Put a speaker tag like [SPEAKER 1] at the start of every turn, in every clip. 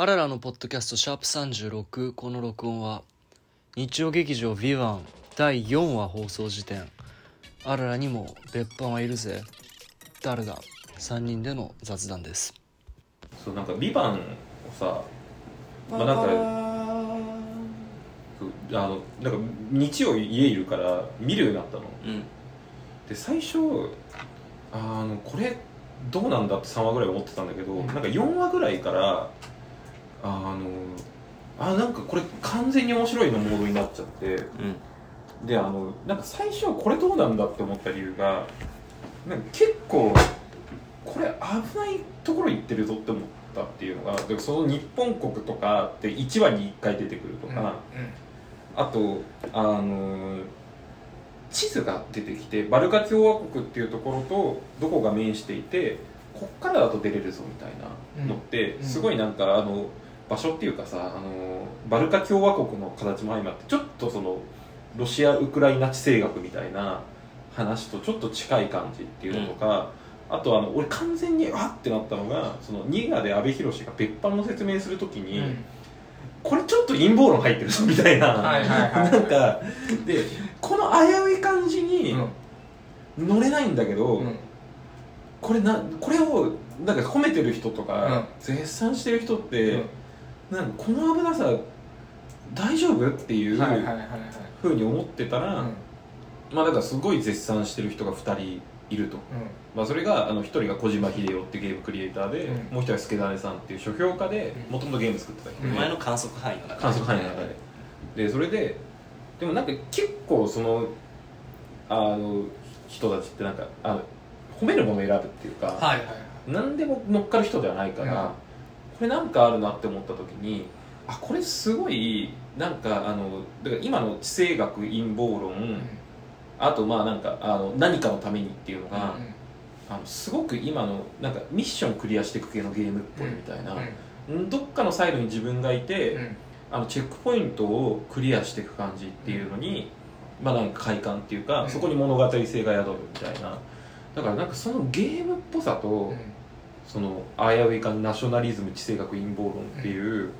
[SPEAKER 1] あららのポッドキャストシャープ36この録音は日曜劇場「ヴィヴァン第4話放送時点。あららにも別班はいるぜ。誰だ？3人での雑談です。
[SPEAKER 2] そうなんか「ビバンをさまあなんかそうあのなんか日曜家いるから見るようになったの。
[SPEAKER 1] うん。
[SPEAKER 2] で最初あのこれどうなんだって3話ぐらい思ってたんだけど、なんか4話ぐらいからあのあなんかこれ完全に面白いのモードになっちゃって。
[SPEAKER 1] うん。
[SPEAKER 2] であのなんか最初これどうなんだって思った理由がなんか結構これ危ないところ行ってるぞって思ったっていうのがでその日本国とかって1話に1回出てくるとか、あとあの地図が出てきてバルカ共和国っていうところとどこが面していてこっからだと出れるぞみたいなのって、
[SPEAKER 3] うん。
[SPEAKER 2] すごいなんかあの場所っていうかさあのバルカ共和国の形も相まってちょっとそのロシア・ウクライナ地政学みたいな話とちょっと近い感じっていうのとか、あとあの俺完全にわってなったのがそのニガで阿部寛が別班の説明するときに、これちょっと陰謀論入ってるぞみたいな、
[SPEAKER 3] はいはいはい
[SPEAKER 2] なんかでこの危うい感じに乗れないんだけど、
[SPEAKER 3] うん。
[SPEAKER 2] これなこれをなんか褒めてる人とか、
[SPEAKER 3] うん。
[SPEAKER 2] 絶賛してる人って、
[SPEAKER 3] うん
[SPEAKER 2] なんかこの危なさ大丈夫？っていうふうに思ってたら、
[SPEAKER 3] うん。
[SPEAKER 2] まあだからすごい絶賛してる人が2人いると、まあ、それがあの1人が小島秀夫ってゲームクリエイターで、
[SPEAKER 3] うん。
[SPEAKER 2] もう1人は助種さんっていう書評家で
[SPEAKER 3] うん。
[SPEAKER 2] もともとゲーム作ってた人で、
[SPEAKER 3] うん
[SPEAKER 1] 前の観測範囲の中
[SPEAKER 2] 観測範囲の中で。でそれででもなんか結構そのあの人たちってなんかあの褒めるものを選ぶっていうか、
[SPEAKER 3] はいはい
[SPEAKER 2] 何でも乗っかる人ではないから、
[SPEAKER 3] うん
[SPEAKER 2] これなんかあるなって思った時にあこれすごいなんかあのだから今の地政学陰謀論、あとまあなんかあの何かのためにっていうのが、あのすごく今のなんかミッションクリアしていく系のゲームっぽいみたいな、ん。どっかのサイドに自分がいて、あのチェックポイントをクリアしていく感じっていうのに、まあなんか快感っていうか、
[SPEAKER 3] うん。
[SPEAKER 2] そこに物語性が宿るみたいな。だからなんかそのゲームっぽさと、その危うい感ナショナリズム地政学陰謀論っていう、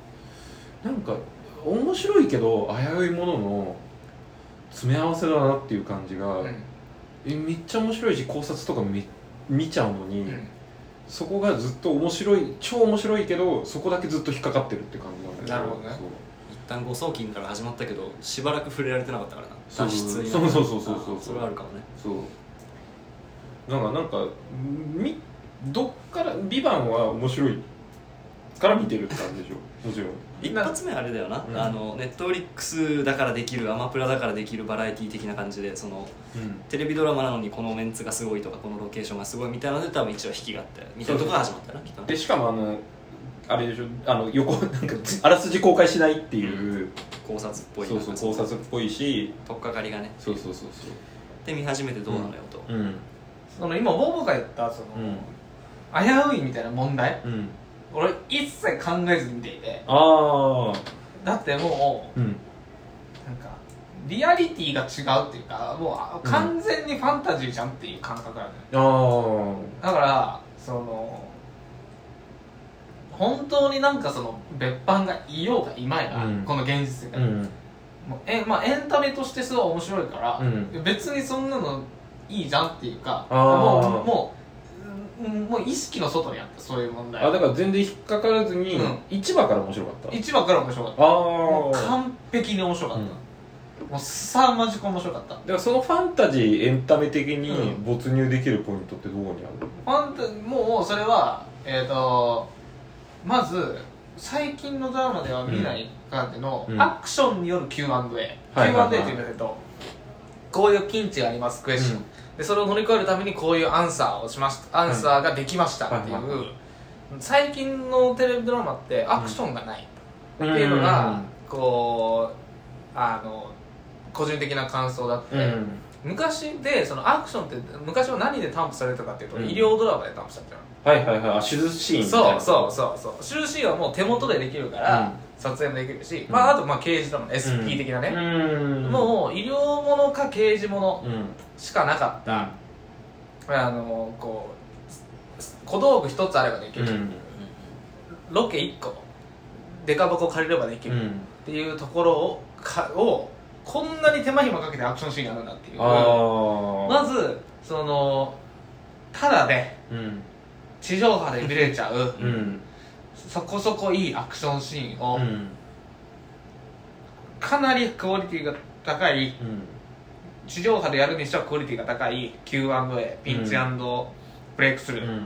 [SPEAKER 2] なんか面白いけど危ういものの詰め合わせだなっていう感じが、えめっちゃ面白いし考察とかめ見ちゃうのに、そこがずっと面白い超面白いけどそこだけずっと引っかかってるって感じなんだよ
[SPEAKER 3] なるほどね。
[SPEAKER 1] 一旦誤送金から始まったけどしばらく触れられてなかったからな。脱出に
[SPEAKER 2] そうそうそうそうそう。
[SPEAKER 1] あそれはあるかもね。
[SPEAKER 2] そうそう。なんかなんかみどっから「ビバンは面白いから見てるって感じでしょ？もちろん。
[SPEAKER 1] 一発目あれだよな、
[SPEAKER 2] うん。
[SPEAKER 1] あのネットフリックスだからできるアマプラだからできるバラエティ的な感じでその
[SPEAKER 2] うん。
[SPEAKER 1] テレビドラマなのにこのメンツがすごいとかこのロケーションがすごいみたいなので多分一応引きがあってみたいなとこが始まったなきっと。な
[SPEAKER 2] でしかもあのあれでしょ？あの横なんかあらすじ公開しないっていう、
[SPEAKER 1] 考察っぽい
[SPEAKER 2] そうそう考察っぽいし。
[SPEAKER 1] 取っかかりがね。
[SPEAKER 2] そうそうそう
[SPEAKER 1] で見始めてどうなのよと、
[SPEAKER 2] そううん。
[SPEAKER 3] その今ボブが言ったその
[SPEAKER 2] うん
[SPEAKER 3] 危ういみたいな問題？
[SPEAKER 2] うん。
[SPEAKER 3] 俺一切考えずに見ていて。
[SPEAKER 2] ああ
[SPEAKER 3] だっても
[SPEAKER 2] うん。
[SPEAKER 3] うなんかリアリティが違うっていうかもうあ完全にファンタジーじゃんっていう感覚なのよ
[SPEAKER 2] あ
[SPEAKER 3] だからその本当になんかその別班がいようがいまいが、
[SPEAKER 2] うん。
[SPEAKER 3] この現実世界、
[SPEAKER 2] あうん。
[SPEAKER 3] もうえまあ、エンタメとしてすごい面白いから、
[SPEAKER 2] うん。
[SPEAKER 3] 別にそんなのいいじゃんっていうかもうもううんもう意識の外にあったそういう問題
[SPEAKER 2] あだから全然引っかからずに、
[SPEAKER 3] うん。
[SPEAKER 2] 一話から面白かった。
[SPEAKER 3] 一話から面白かった。
[SPEAKER 2] ああ
[SPEAKER 3] 完璧に面白かった、
[SPEAKER 2] うん。
[SPEAKER 3] もうさまじく面白かった。
[SPEAKER 2] だからそのファンタジーエンタメ的に
[SPEAKER 3] うん。
[SPEAKER 2] 没入できるポイントってどこにある
[SPEAKER 3] ファンタもうそれはえっ、とまず最近のドラマでは見ない感じの、
[SPEAKER 2] うん。
[SPEAKER 3] アクションによる Q&A、
[SPEAKER 2] はいはいはい。
[SPEAKER 3] Q&A って言うんだけどこういうピンチがあります？クエスチョン、でそれを乗り越えるためにこういうアンサーをしました。アンサーができましたっていう、
[SPEAKER 2] はい。はいは
[SPEAKER 3] 最近のテレビドラマってアクションがないっていうのが、こうあの個人的な感想だって、昔でそのアクションって昔は何で担保されたかっていうと、
[SPEAKER 2] うん。
[SPEAKER 3] 医療ドラマで担保されてる
[SPEAKER 2] はいはいはい。あ手術シーン
[SPEAKER 3] そうそうそうそう。終止はもう手元でできるから、
[SPEAKER 2] うん
[SPEAKER 3] 撮影もできるし、
[SPEAKER 2] うん。
[SPEAKER 3] まあ、あとまあ刑事ドラマ SP 的なね、
[SPEAKER 2] うん。
[SPEAKER 3] もう医療ものか刑事もの
[SPEAKER 2] うん。
[SPEAKER 3] しかなかった、あのこう小道具一つあればできる、
[SPEAKER 2] うん。
[SPEAKER 3] ロケ1個デカ箱借りればできるっ
[SPEAKER 2] うん
[SPEAKER 3] ていうところをかをこんなに手間暇かけてアクションシーンやるんだっていう。まずそのただで
[SPEAKER 2] うん。
[SPEAKER 3] 地上波で見れちゃう、
[SPEAKER 2] うん
[SPEAKER 3] そこそこいいアクションシーンを、
[SPEAKER 2] うん。
[SPEAKER 3] かなりクオリティが高い
[SPEAKER 2] うん。
[SPEAKER 3] 地上波でやるにしてはクオリティが高い Q&A ピンチブレイクスルー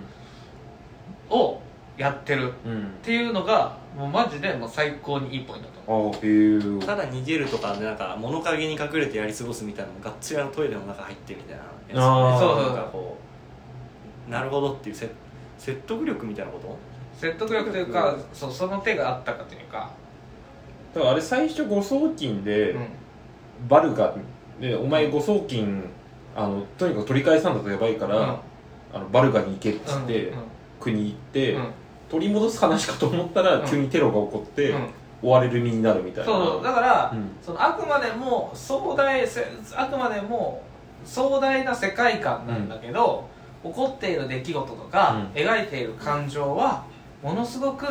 [SPEAKER 3] をやってる
[SPEAKER 2] うん。
[SPEAKER 3] っていうのがもうマジでもう最高にいいポイントだと
[SPEAKER 1] ただ逃げるとかでなんか物陰に隠れてやり過ごすみたいなのがっつりあのトイレの中入ってみたいなやつ
[SPEAKER 2] あー。
[SPEAKER 3] そうそう
[SPEAKER 1] なんかこうなるほどっていうせ説得力みたいなこと
[SPEAKER 3] 説得力というかそうその手があったかというか、
[SPEAKER 2] だからあれ最初誤送金で、
[SPEAKER 3] うん。
[SPEAKER 2] バルガでお前誤送金あのとにかく取り返さんだとやばいから、
[SPEAKER 3] うん。
[SPEAKER 2] あのバルガに行けっつって、
[SPEAKER 3] うん。
[SPEAKER 2] 国行って、
[SPEAKER 3] うん。
[SPEAKER 2] 取り戻す話かと思ったら、
[SPEAKER 3] うん。
[SPEAKER 2] 急にテロが起こって、
[SPEAKER 3] うん。
[SPEAKER 2] 追われる身になるみたいな。
[SPEAKER 3] そうだから、
[SPEAKER 2] うん。
[SPEAKER 3] そのあくまでも壮大せあくまでも壮大な世界観なんだけど、起こっている出来事とか、
[SPEAKER 2] う
[SPEAKER 3] 描いている感情はものすごく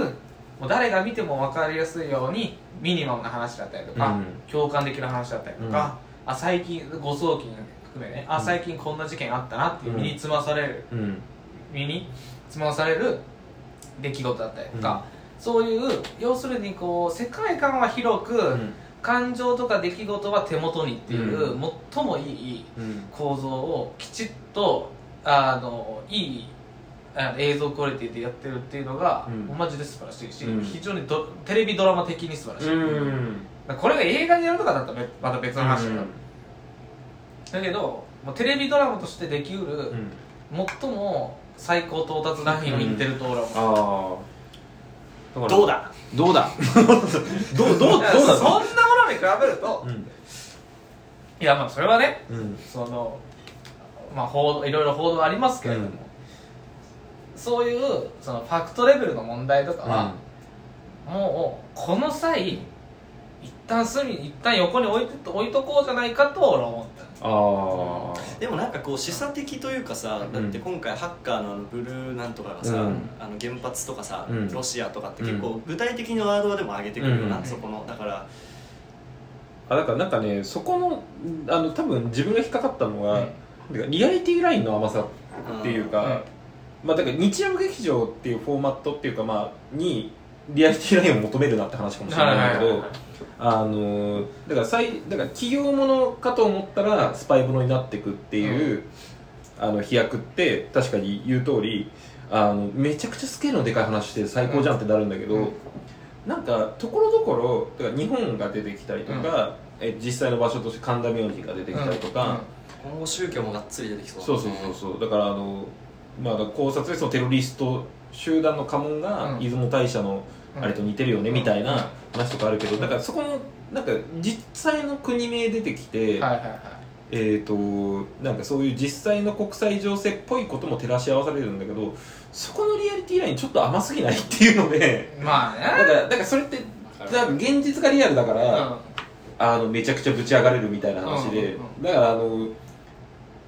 [SPEAKER 3] もう誰が見ても分かりやすいようにミニマムな話だったりとか、
[SPEAKER 2] うん。
[SPEAKER 3] 共感できる話だったりとか、あ最近誤送金含めねあ
[SPEAKER 2] うん
[SPEAKER 3] 最近こんな事件あったなっていう
[SPEAKER 2] うん。
[SPEAKER 3] 身につまされる、
[SPEAKER 2] うん。
[SPEAKER 3] 身につまされる出来事だったりとか、そういう要するにこう世界観は広く、
[SPEAKER 2] うん。
[SPEAKER 3] 感情とか出来事は手元にっていう、
[SPEAKER 2] う
[SPEAKER 3] 最もいい
[SPEAKER 2] うん。
[SPEAKER 3] 構造をきちっとあのいいあ映像クオリティでやってるっていうのが、
[SPEAKER 2] うん。
[SPEAKER 3] マジで素晴らしいし、
[SPEAKER 2] うん。
[SPEAKER 3] 非常にドテレビドラマ的に素晴らしい、
[SPEAKER 2] うん。
[SPEAKER 3] これが映画にやるとかだったらまた別の話だ。よ、だけどもうテレビドラマとしてできうる、
[SPEAKER 2] うん。
[SPEAKER 3] 最も最高到達ラインをいってると俺は思う、
[SPEAKER 2] ああだ
[SPEAKER 1] どうだ？
[SPEAKER 2] どうだ？どうどうどうだ？
[SPEAKER 3] そんなものに比べると、
[SPEAKER 2] うん。
[SPEAKER 3] いやまあそれはね
[SPEAKER 2] うん。
[SPEAKER 3] そのまあ報道いろいろ報道ありますけれども、
[SPEAKER 2] うん
[SPEAKER 3] そういうそのファクトレベルの問題とかは、もうこの際一旦隅一旦横に置いて置いとこうじゃないかと俺は思った。
[SPEAKER 2] ああ
[SPEAKER 1] でもなんかこう示唆的というかさ、
[SPEAKER 2] うん。
[SPEAKER 1] だって今回ハッカーのあのブルーなんとかがさ、
[SPEAKER 2] うん。
[SPEAKER 1] あの原発とかさ、
[SPEAKER 2] うん。
[SPEAKER 1] ロシアとかって結構具体的なワードでも上げてくるような、
[SPEAKER 2] うん。
[SPEAKER 1] そこのだから。
[SPEAKER 2] あだからなんかねそこのあの多分自分が引っかかったのは、
[SPEAKER 3] うん。
[SPEAKER 2] てかリアリティラインの甘さっていうか、
[SPEAKER 3] うん
[SPEAKER 2] まあだから日曜劇場っていうフォーマットっていうかまあにリアリティラインを求めるなって話かもしれないけどあのだから最だから企業ものかと思ったらスパイものになっていくっていう、あの飛躍って確かに言う通りあのめちゃくちゃスケールのでかい話して最高じゃんってなるんだけど、
[SPEAKER 3] うん。
[SPEAKER 2] なんかところどころだから日本が出てきたりとか、え実際の場所として神田明神が出てきたりとか、
[SPEAKER 1] 今後宗教もがっつり出てきそう
[SPEAKER 2] そうそうそうそう。だからあの、まあ、考察でそのテロリスト集団の家紋が
[SPEAKER 3] うん。
[SPEAKER 2] 出雲大社の
[SPEAKER 3] うん。
[SPEAKER 2] あれと似てるよねみたい
[SPEAKER 3] うん。
[SPEAKER 2] な話とかあるけどだからそこのなんか実際の国名出てきて、
[SPEAKER 3] はいはいはい。
[SPEAKER 2] えー、となんかそういう実際の国際情勢っぽいことも照らし合わされるんだけどそこのリアリティラインちょっと甘すぎないっていうので
[SPEAKER 3] まあ
[SPEAKER 2] だからだからそれって多分現実がリアルだから、
[SPEAKER 3] ね
[SPEAKER 2] あのめちゃくちゃぶち上がれるみたいな話で、
[SPEAKER 3] うんうん。
[SPEAKER 2] だからあの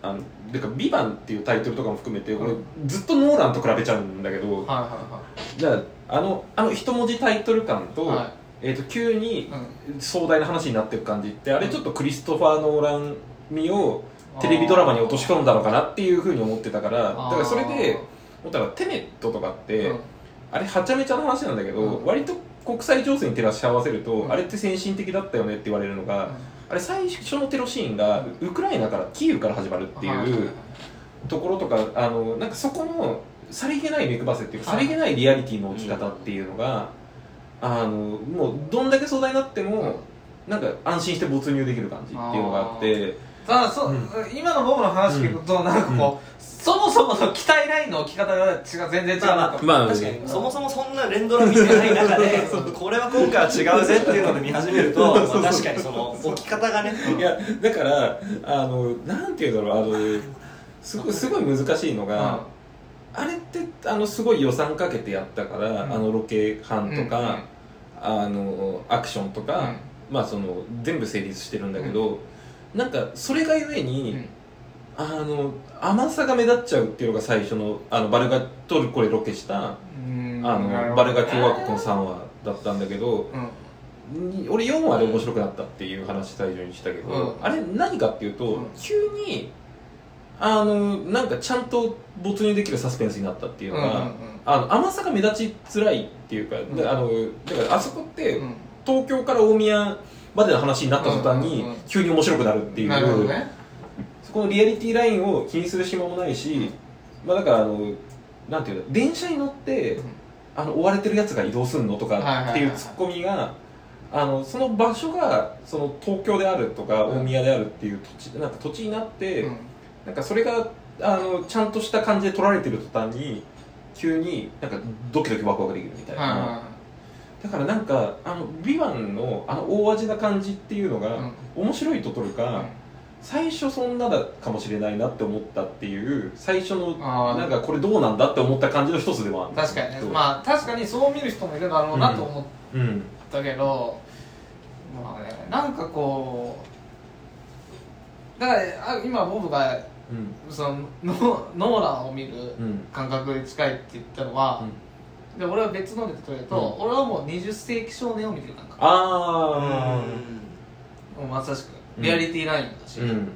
[SPEAKER 2] あのだから「ビバンっていうタイトルとかも含めて俺ずっとノーランと比べちゃうんだけど、
[SPEAKER 3] うんはいは
[SPEAKER 2] だからあのあの一文字タイトル感と,、
[SPEAKER 3] いはい。はい
[SPEAKER 2] えー、と急に
[SPEAKER 3] うん。
[SPEAKER 2] 壮大な話になっていく感じってあれちょっとクリストファー・ノーラン味をテレビドラマに落とし込んだのかなっていうふうに思ってたからだからそれで思ったらテネットとかって、
[SPEAKER 3] うん。
[SPEAKER 2] あれはちゃめちゃな話なんだけど、
[SPEAKER 3] うん。
[SPEAKER 2] 割と国際情勢に照らし合わせると、
[SPEAKER 3] うん。
[SPEAKER 2] あれって先進的だったよねって言われるのが、あれ最初のテロシーンがウクライナからキーウから始まるっていうところとかあのなんかそこのさりげない目配せっていうか
[SPEAKER 3] はい。
[SPEAKER 2] さりげないリアリティの置き方っていうのが、あのもうどんだけ壮大になっても、なんか安心して没入できる感じっていうのがあって。
[SPEAKER 3] ただそう、
[SPEAKER 2] うん。
[SPEAKER 3] 今の僕の話聞くと、なんかこう、そもそもの期待ラインの置き方が違う全然違うなと、
[SPEAKER 2] まあ
[SPEAKER 1] 確かに。そもそもそんな連ドラ見てない中で これは今回は違うぜっていうので見始めると、まあ確かにその置き方がね。
[SPEAKER 2] いやだからあのなんていうんだろうあのすごいすごい難しいのが、あれってあのすごい予算かけてやったから、
[SPEAKER 3] うん。
[SPEAKER 2] あのロケ班とか、
[SPEAKER 3] うん。うん。
[SPEAKER 2] あのアクションとか、
[SPEAKER 3] うん。
[SPEAKER 2] まあその全部成立してるんだけど、なんかそれがゆえに、
[SPEAKER 3] うん
[SPEAKER 2] あの甘さが目立っちゃうっていうのが最初のあのバルガトルコでロケした、
[SPEAKER 3] うん
[SPEAKER 2] あのバルガ共和国の3話だったんだけど
[SPEAKER 3] うん。
[SPEAKER 2] に俺4話で面白くなったっていう話最初にしたけど、
[SPEAKER 3] うん。
[SPEAKER 2] あれ何かっていうと、
[SPEAKER 3] うん。
[SPEAKER 2] 急にあのなんかちゃんと没入できるサスペンスになったっていうのが、
[SPEAKER 3] うんうんうん。
[SPEAKER 2] あの甘さが目立ちづらいっていうか、
[SPEAKER 3] ん。
[SPEAKER 2] であのだからあそこって、
[SPEAKER 3] うん。
[SPEAKER 2] 東京から大宮までの話になった途端に
[SPEAKER 3] うんうんうん。
[SPEAKER 2] 急に面白くなるっていう、
[SPEAKER 3] なるほどね。
[SPEAKER 2] そこのリアリティラインを気にする暇もないし、まあだからあのなんていうの電車に乗って、あの追われてるやつが移動するのとかっていうツッコミがあのその場所がその東京であるとか
[SPEAKER 3] うん。
[SPEAKER 2] 大宮であるっていう土地なんか土地になって、
[SPEAKER 3] うん。
[SPEAKER 2] なんかそれがあのちゃんとした感じで取られてる途端に急になんかドキドキワクワクできるみたいな、だからなんかあの「ビバンのあの大味な感じっていうのが、
[SPEAKER 3] うん。
[SPEAKER 2] 面白いと取るか、最初そんなだかもしれないなって思ったっていう最初のなんかこれどうなんだって思った感じの一つでもある。
[SPEAKER 3] 確かにね。
[SPEAKER 2] そう
[SPEAKER 3] まあ確かにそう見る人もいるだろうなと思っ
[SPEAKER 2] うん
[SPEAKER 3] たけど、まあねなんかこうだからあ今ボブが
[SPEAKER 2] うん。
[SPEAKER 3] そのノノーランを見る
[SPEAKER 2] うん
[SPEAKER 3] 感覚に近いって言ったのは、で俺は別ので例えると、
[SPEAKER 2] う
[SPEAKER 3] 俺はもう20世紀少年を見てる感覚。
[SPEAKER 2] あ
[SPEAKER 3] もうまさしくリアリティラインだし、
[SPEAKER 2] あうん。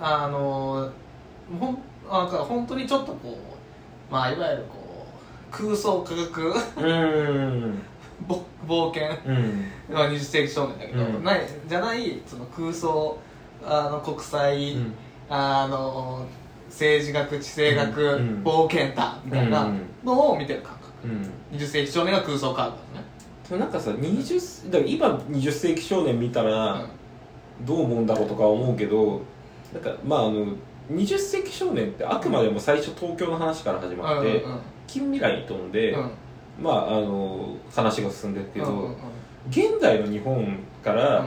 [SPEAKER 3] あのほんなんか本当にちょっとこうまあいわゆるこう空想科学。
[SPEAKER 2] うん。
[SPEAKER 3] ぼ冒険。
[SPEAKER 2] うん。
[SPEAKER 3] まあ20世紀少年だけど、
[SPEAKER 2] うん。
[SPEAKER 3] ないじゃないその空想あの国際、
[SPEAKER 2] うん。
[SPEAKER 3] あの政治学地政学、
[SPEAKER 2] うん。
[SPEAKER 3] 冒険だみたいなのを見てる感覚、
[SPEAKER 2] うん。
[SPEAKER 3] 20世紀少年が空想カードだね。
[SPEAKER 2] なんかさ20だから今20世紀少年見たらどう思うんだろうとか思うけどなんかまああの20世紀少年ってあくまでも最初東京の話から始まって、
[SPEAKER 3] うんうん
[SPEAKER 2] 近未来に飛んで、
[SPEAKER 3] うん。
[SPEAKER 2] まああの話が進んでるけど、
[SPEAKER 3] うんうんうん。
[SPEAKER 2] 現代の日本から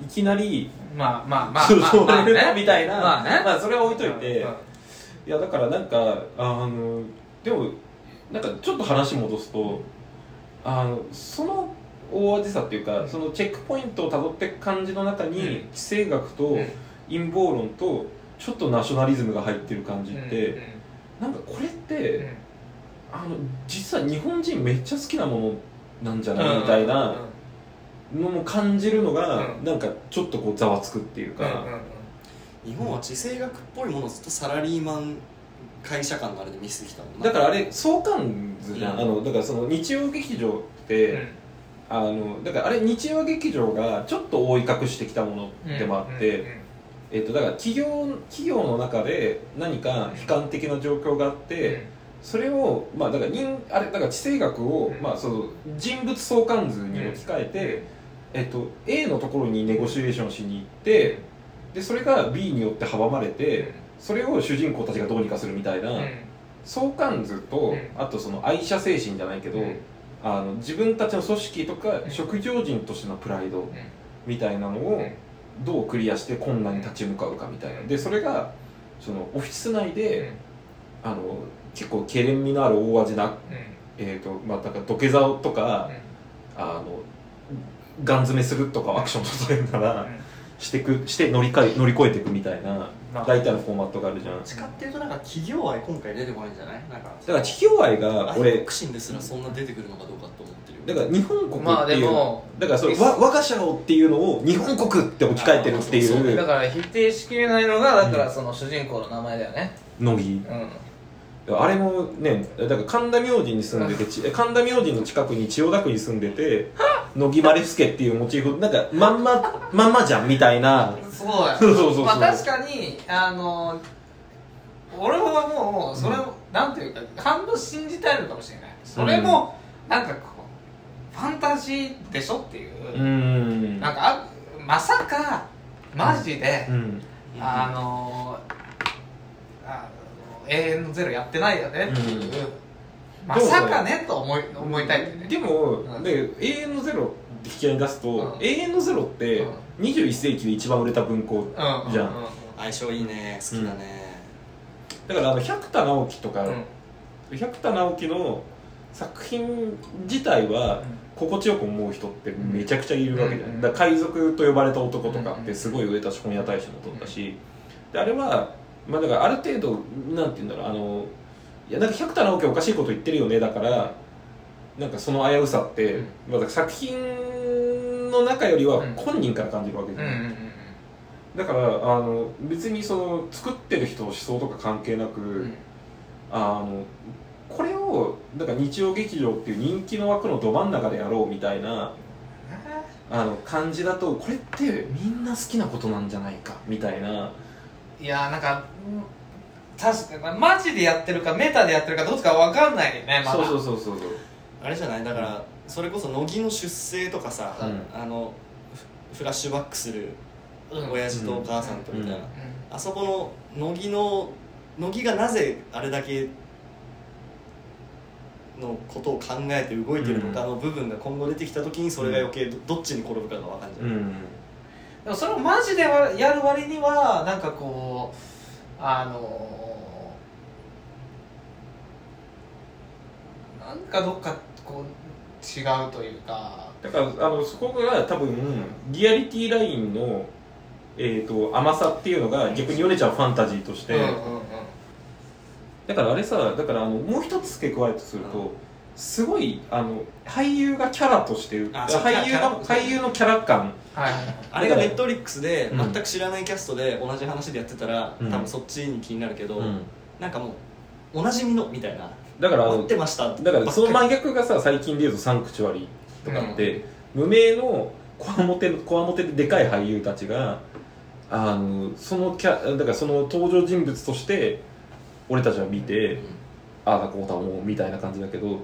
[SPEAKER 2] いきなり、
[SPEAKER 3] まあまあまあ まあまあ
[SPEAKER 2] そう
[SPEAKER 3] ね
[SPEAKER 2] みたいな、
[SPEAKER 3] まあね。
[SPEAKER 2] それは置いといて、
[SPEAKER 3] うんうん。
[SPEAKER 2] いやだからなんかあのでもなんかちょっと話戻すとあのその大味さっていうか、
[SPEAKER 3] うん。
[SPEAKER 2] そのチェックポイントをたどっていく感じの中に、
[SPEAKER 3] うん。
[SPEAKER 2] 地政学と
[SPEAKER 3] うん。
[SPEAKER 2] 陰謀論とちょっとナショナリズムが入ってる感じって、
[SPEAKER 3] うん
[SPEAKER 2] なんかこれって、
[SPEAKER 3] うん。
[SPEAKER 2] あの実は日本人めっちゃ好きなものなんじゃない？みたいなのも感じるのが、
[SPEAKER 3] うん。
[SPEAKER 2] なんかちょっとこうざわつくっていうか、
[SPEAKER 3] うんうんうん。
[SPEAKER 4] 日本は地政学っぽいものをずっとサラリーマン会社間のあれで見せてきたもんな。
[SPEAKER 2] だからあれ相関図じゃん、
[SPEAKER 4] うん。
[SPEAKER 2] あのだからその日曜劇場って、あのだからあれ日曜劇場がちょっと覆い隠してきたものでもあって、えっとだから企業企業の中で何か悲観的な状況があって、それをまあだから人あれだから地政学を、
[SPEAKER 3] うん。
[SPEAKER 2] まあその人物相関図に置き換えて、えっと A のところにネゴシエーションしに行ってでそれが B によって阻まれてそれを主人公たちがどうにかするみたいな、相関図と、
[SPEAKER 3] うん。
[SPEAKER 2] あとその愛社精神じゃないけど、
[SPEAKER 3] うん
[SPEAKER 2] あの自分たちの組織とか
[SPEAKER 3] うん
[SPEAKER 2] 職業人としてのプライドみたいなのをどうクリアして困難に立ち向かうかみたいな。でそれがそのオフィス内で、あの結構けれん味のある大味な、えーとまあ、だから土下座とか、あのガン詰めするとかアクションとかなら、してくして乗りかえ乗り越えていくみたいな
[SPEAKER 3] まあ。
[SPEAKER 2] 大体のフォーマットがあるじゃん。だか
[SPEAKER 4] どっちかっていうとなんか企業愛今回出てこないんじゃない？なんか。ら
[SPEAKER 2] 企業愛が
[SPEAKER 4] 愛
[SPEAKER 2] 俺
[SPEAKER 4] 国心ですらそんな出てくるのかどうかと思ってるよ。
[SPEAKER 2] だから日本国
[SPEAKER 3] まあ
[SPEAKER 2] っていう、
[SPEAKER 3] でも
[SPEAKER 2] だからそれわ我が社をっていうのを日本国って置き換えてるって
[SPEAKER 4] そう。
[SPEAKER 2] いう
[SPEAKER 3] だから否定しきれないのがだからその主人公の名前だよね。
[SPEAKER 2] 乃木。
[SPEAKER 3] うん
[SPEAKER 2] あれもねだから神田明神に住んでてち神田明神の近くに千代田区に住んでて乃木マレフスケっていうモチーフなんかまんままんまじゃんみたいな。そうそうそうそう。
[SPEAKER 3] まあ確かにあの俺はもうそれを、なんていうか半分信じたいのかもしれない。それも、なんかこうファンタジーでしょっていう、
[SPEAKER 2] うーん。
[SPEAKER 3] なんかあまさかマジで、
[SPEAKER 2] うん。
[SPEAKER 3] あのあの永遠のゼロやってないよねっていう、
[SPEAKER 2] うん。
[SPEAKER 3] まさかねと思い思いたいんだよね。
[SPEAKER 2] でも、
[SPEAKER 3] うん。
[SPEAKER 2] で永遠のゼロって引き合いに出すと、
[SPEAKER 3] うん。
[SPEAKER 2] 永遠のゼロって
[SPEAKER 3] うん。
[SPEAKER 2] 21世紀で一番売れた文庫
[SPEAKER 3] うん
[SPEAKER 2] じゃん。
[SPEAKER 3] う
[SPEAKER 4] 相性いいね好きだね、
[SPEAKER 2] だからあの百田直樹とか、
[SPEAKER 3] んうん。
[SPEAKER 2] 百田直樹の作品自体は心地よく思う人ってめちゃくちゃいるわけじゃない、
[SPEAKER 3] うん
[SPEAKER 2] だ海賊と呼ばれた男とかってすごい売れたし本屋大賞も取ったし、であれはまあだからある程度なんて言うんだろうあのいやなんか百田直樹おかしいこと言ってるよねだからなんかその危うさって、
[SPEAKER 3] うん
[SPEAKER 2] まあ作品の中よりは
[SPEAKER 3] うん
[SPEAKER 2] 本人から感じるわけじゃん、
[SPEAKER 3] うんうんうん
[SPEAKER 2] だからあの別にその作ってる人の思想とか関係なく、
[SPEAKER 3] うん。
[SPEAKER 2] あのこれをだから日曜劇場っていう人気の枠のど真ん中でやろうみたいなあの感じだとこれってみんな好きなことなんじゃないかみたいない
[SPEAKER 3] やーなんかうん確かにマジでやってるかメタでやってるかどっちか分かんないよねまだ。
[SPEAKER 2] そうそうそうそうそう。
[SPEAKER 4] あれじゃないだからそれこそ乃木の出生とかさ、
[SPEAKER 2] うん。
[SPEAKER 4] あのフフラッシュバックする親父とお母さんとみたいな、
[SPEAKER 2] うん。
[SPEAKER 4] あそこの乃木の乃木がなぜあれだけのことを考えて動いてるのかの部分が今後出てきた時にそれが余計どどっちに転ぶかが分かんじゃない、
[SPEAKER 2] うん
[SPEAKER 3] でもそれをマジでわやる割にはなんかこうあのーなんかどっかこう違うというか。
[SPEAKER 2] だからあのそこが多分リアリティラインの、えー、と甘さっていうのが逆にヨネちゃんファンタジーとして、
[SPEAKER 3] うんうんうん。
[SPEAKER 2] だからあれさだからあのもう一つ付け加えるとすると、
[SPEAKER 4] うん
[SPEAKER 2] すごいあの俳優がキャラとして
[SPEAKER 4] あそう
[SPEAKER 2] 俳優
[SPEAKER 4] キャラ
[SPEAKER 2] の俳優のキャラ感。
[SPEAKER 3] はいはいはい。
[SPEAKER 4] あれがネットリックスで
[SPEAKER 2] うん。
[SPEAKER 4] 全く知らないキャストで同じ話でやってたら、
[SPEAKER 2] うん。
[SPEAKER 4] 多分そっちに気になるけど、
[SPEAKER 2] うん。
[SPEAKER 4] なんかもうおなじみのみたいな。
[SPEAKER 2] だから
[SPEAKER 4] 待ってました。
[SPEAKER 2] だからその真逆がさ最近でいうとサンクチュアリとかって、無名のこわもてこわもてででかい俳優たちがあのそのキャだからその登場人物として俺たちは見て、
[SPEAKER 4] り、
[SPEAKER 2] ああだこうだもうみたいな感じだけど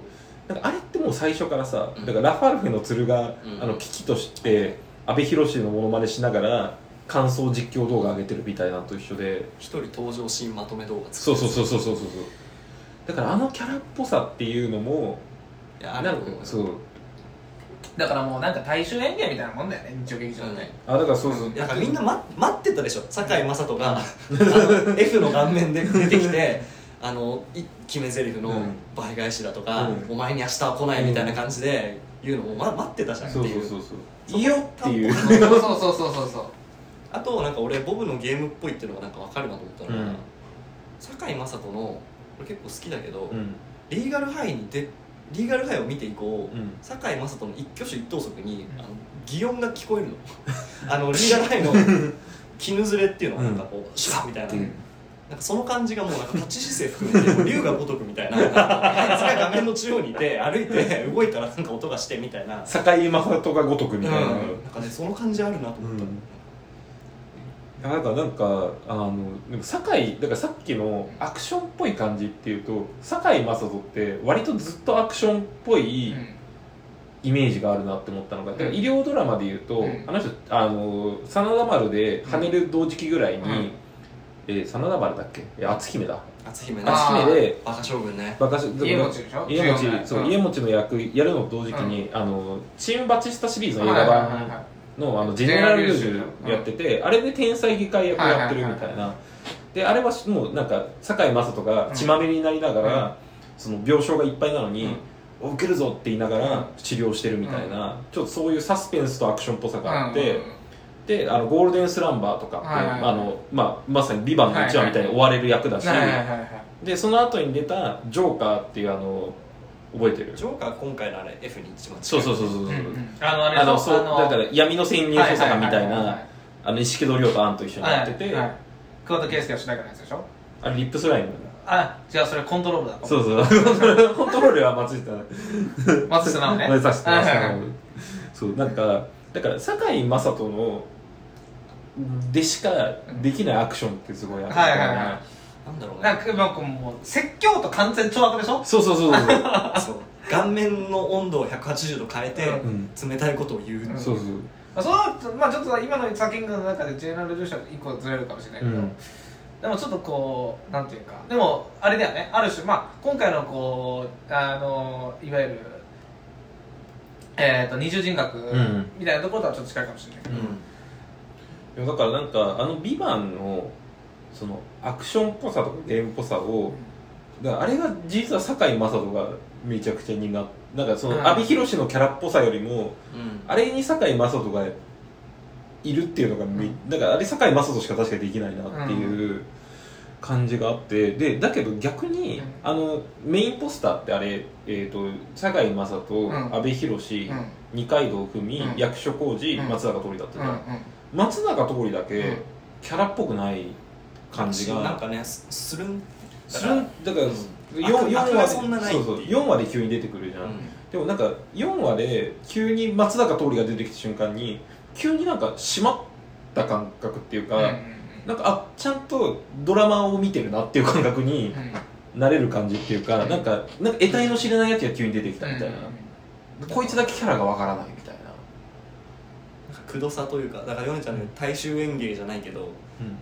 [SPEAKER 2] あれってもう最初からさ、
[SPEAKER 4] うん。
[SPEAKER 2] だからラファルフェの鶴が、
[SPEAKER 4] うん。
[SPEAKER 2] あの危機として阿部寛のモノマネしながら感想実況動画上げてるみたいなのと一緒で。
[SPEAKER 4] 一人登場シーンまとめ動画
[SPEAKER 2] そうそうそう
[SPEAKER 4] う
[SPEAKER 2] そうそうそう。だからあのキャラっぽさっていうのも
[SPEAKER 4] いやあれ
[SPEAKER 2] なんかそう。
[SPEAKER 3] だからもうなんか大衆演芸みたいなもんだよね日曜劇場って、
[SPEAKER 2] あだからそうそう。
[SPEAKER 4] だからみんな、ま、待ってたでしょ。堺雅人が あの F の顔面で出てきてあのい決め台詞の
[SPEAKER 2] うん。
[SPEAKER 4] 倍返しだとか、
[SPEAKER 2] うん。
[SPEAKER 4] お前に明日は来ないみたいな感じで言うのを、ま、待ってたじゃんっていう。
[SPEAKER 2] そうそうそういいよっていう。
[SPEAKER 3] そうそうそうそうそう
[SPEAKER 4] あとなんか俺ボブのゲームっぽいっていうのがなんか分かるなと思ったのが、
[SPEAKER 2] うん。
[SPEAKER 4] 堺雅人の俺結構好きだけど、
[SPEAKER 2] うん。
[SPEAKER 4] リーガルハイにでリーガルハイを見て以降、
[SPEAKER 2] うん。
[SPEAKER 4] 堺雅人の一挙手一投足に、
[SPEAKER 3] うん。
[SPEAKER 4] あの擬音が聞こえるの。あのリーガルハイの 絹ずれっていうのがなんかこう、シュワッみたいな、
[SPEAKER 2] うん
[SPEAKER 4] なんかその感じがもうなんか立ち姿勢含めてもう龍が如くみたいなあいつが画面の中央にいて歩いて動いたらなんか音がしてみたいな、
[SPEAKER 2] 堺雅人が如くみたいな、
[SPEAKER 4] うん。なんかねその感じあるなと思った、
[SPEAKER 2] うん。いやだからなんかあのでも堺だからさっきのアクションっぽい感じっていうと堺雅人って割とずっとアクションっぽいイメージがあるなって思ったのが、だから医療ドラマでいうと、
[SPEAKER 3] うん。
[SPEAKER 2] あの人あの真田丸で跳ねる同時期ぐらいに、
[SPEAKER 3] うん
[SPEAKER 2] えー真田丸だっけ？え篤姫だ。
[SPEAKER 4] 篤姫ね。
[SPEAKER 3] あ
[SPEAKER 2] 篤姫で
[SPEAKER 4] バカ将軍ね。
[SPEAKER 2] バカし
[SPEAKER 3] 家持ちでしょ？
[SPEAKER 2] 家持ち
[SPEAKER 3] 強いねうん。
[SPEAKER 2] そう家持ちの役やるのと同時期に、あのチームバチスタシリーズの映画
[SPEAKER 3] はいはいはい
[SPEAKER 2] 版
[SPEAKER 3] はい。
[SPEAKER 2] のあのジェネラル・ルージュやってて、あれで天才外科医役やってるみたいな、であれはもうなんか堺雅人が血まみれになりながら、
[SPEAKER 3] うん。
[SPEAKER 2] その病床がいっぱいなのに、
[SPEAKER 3] うん。
[SPEAKER 2] 受けるぞって言いながら
[SPEAKER 3] うん
[SPEAKER 2] 治療してるみたいな、ちょっとそういうサスペンスとアクションっぽさがあって、
[SPEAKER 3] うんうんうん
[SPEAKER 2] であのゴールデンスランバーとか
[SPEAKER 3] はいはいはい。
[SPEAKER 2] あのまあ、まさに「ビバンの1話みたいに追われる役だし、
[SPEAKER 3] はいはいはいはい
[SPEAKER 2] でその後に出た「ジョーカー」っていうあの覚えてる？
[SPEAKER 4] ジョーカー今回のあれ F に一番近い。
[SPEAKER 2] そうそうそうそうそう、
[SPEAKER 3] うんうんあのあれ
[SPEAKER 2] あのそう
[SPEAKER 3] あの
[SPEAKER 2] だから闇の潜入捜査官みたい
[SPEAKER 3] はははは
[SPEAKER 2] なあの石戸亮とアンと一緒にやってて、
[SPEAKER 3] はいはい桑田佳祐が主題歌のやつでしょ？
[SPEAKER 2] あれリップスライム。
[SPEAKER 3] あ違うそれコントロールだ。
[SPEAKER 2] そうそう。コントロールは松下。
[SPEAKER 3] 松下直ね。
[SPEAKER 2] 松下
[SPEAKER 3] はいはいはい。
[SPEAKER 2] そうなんかだから堺雅人のでしかできないアクションってすごいある
[SPEAKER 3] はいはいはい。
[SPEAKER 4] なんだろうね。
[SPEAKER 3] なんかなんかもう説教と完全懲悪でしょ？
[SPEAKER 2] そうそうそうそう
[SPEAKER 4] そう。顔面の温度を180度変えて、
[SPEAKER 2] うん。
[SPEAKER 4] 冷たいことを言う、
[SPEAKER 3] うん
[SPEAKER 2] そうそう。
[SPEAKER 3] まあ、そうまあちょっと今の作品の中でジェネラル・ルーシャ一個ずれるかもしれないけど、
[SPEAKER 2] うん。
[SPEAKER 3] でもちょっとこうなんていうかでもあれだよね。ある種まあ今回のこうあのいわゆるえー、と二重人格
[SPEAKER 2] ん。
[SPEAKER 3] みたいなところとはちょっと近いかもしれないけど、
[SPEAKER 2] だからなんかあの「ビバンのそのアクションっぽさとかゲームっぽさをだあれが実は堺雅人がめちゃくちゃにななんかその
[SPEAKER 3] うん
[SPEAKER 2] 阿部寛のキャラっぽさよりも
[SPEAKER 4] うん。
[SPEAKER 2] あれに堺雅人がいるっていうのがめ、だからあれ堺雅人しか確かにできないなっていう感じがあって。でだけど逆に、
[SPEAKER 3] うん。
[SPEAKER 2] あのメインポスターってあれ、えー、と堺雅人、
[SPEAKER 3] ん。
[SPEAKER 2] 阿部寛、
[SPEAKER 3] うん。
[SPEAKER 2] 二階堂ふみ、
[SPEAKER 3] うん。
[SPEAKER 2] 役所広司、
[SPEAKER 3] うん。
[SPEAKER 2] 松坂桃李だった。じゃん松坂桃李だけ、
[SPEAKER 3] うん。
[SPEAKER 2] キャラっぽくない感じが。
[SPEAKER 4] なんかねすするん？
[SPEAKER 2] するん？だから、
[SPEAKER 4] うん。
[SPEAKER 2] 四
[SPEAKER 4] 悪
[SPEAKER 2] 四話で。
[SPEAKER 4] そう
[SPEAKER 2] そう。4話で急に出てくるじゃん、
[SPEAKER 4] うん。
[SPEAKER 2] でもなんか4話で急に松坂桃李が出てきた瞬間に急になんか締まった感覚っていうか、
[SPEAKER 3] うん。うん
[SPEAKER 2] なんかあちゃんとドラマを見てるなっていう感覚になれる感じっていうか、なんかなんか得体の知れないやつが急に出てきたみたいな、こいつだけキャラがわからないみたいな、
[SPEAKER 4] くどさというかだからヨネちゃんの大衆演芸じゃないけど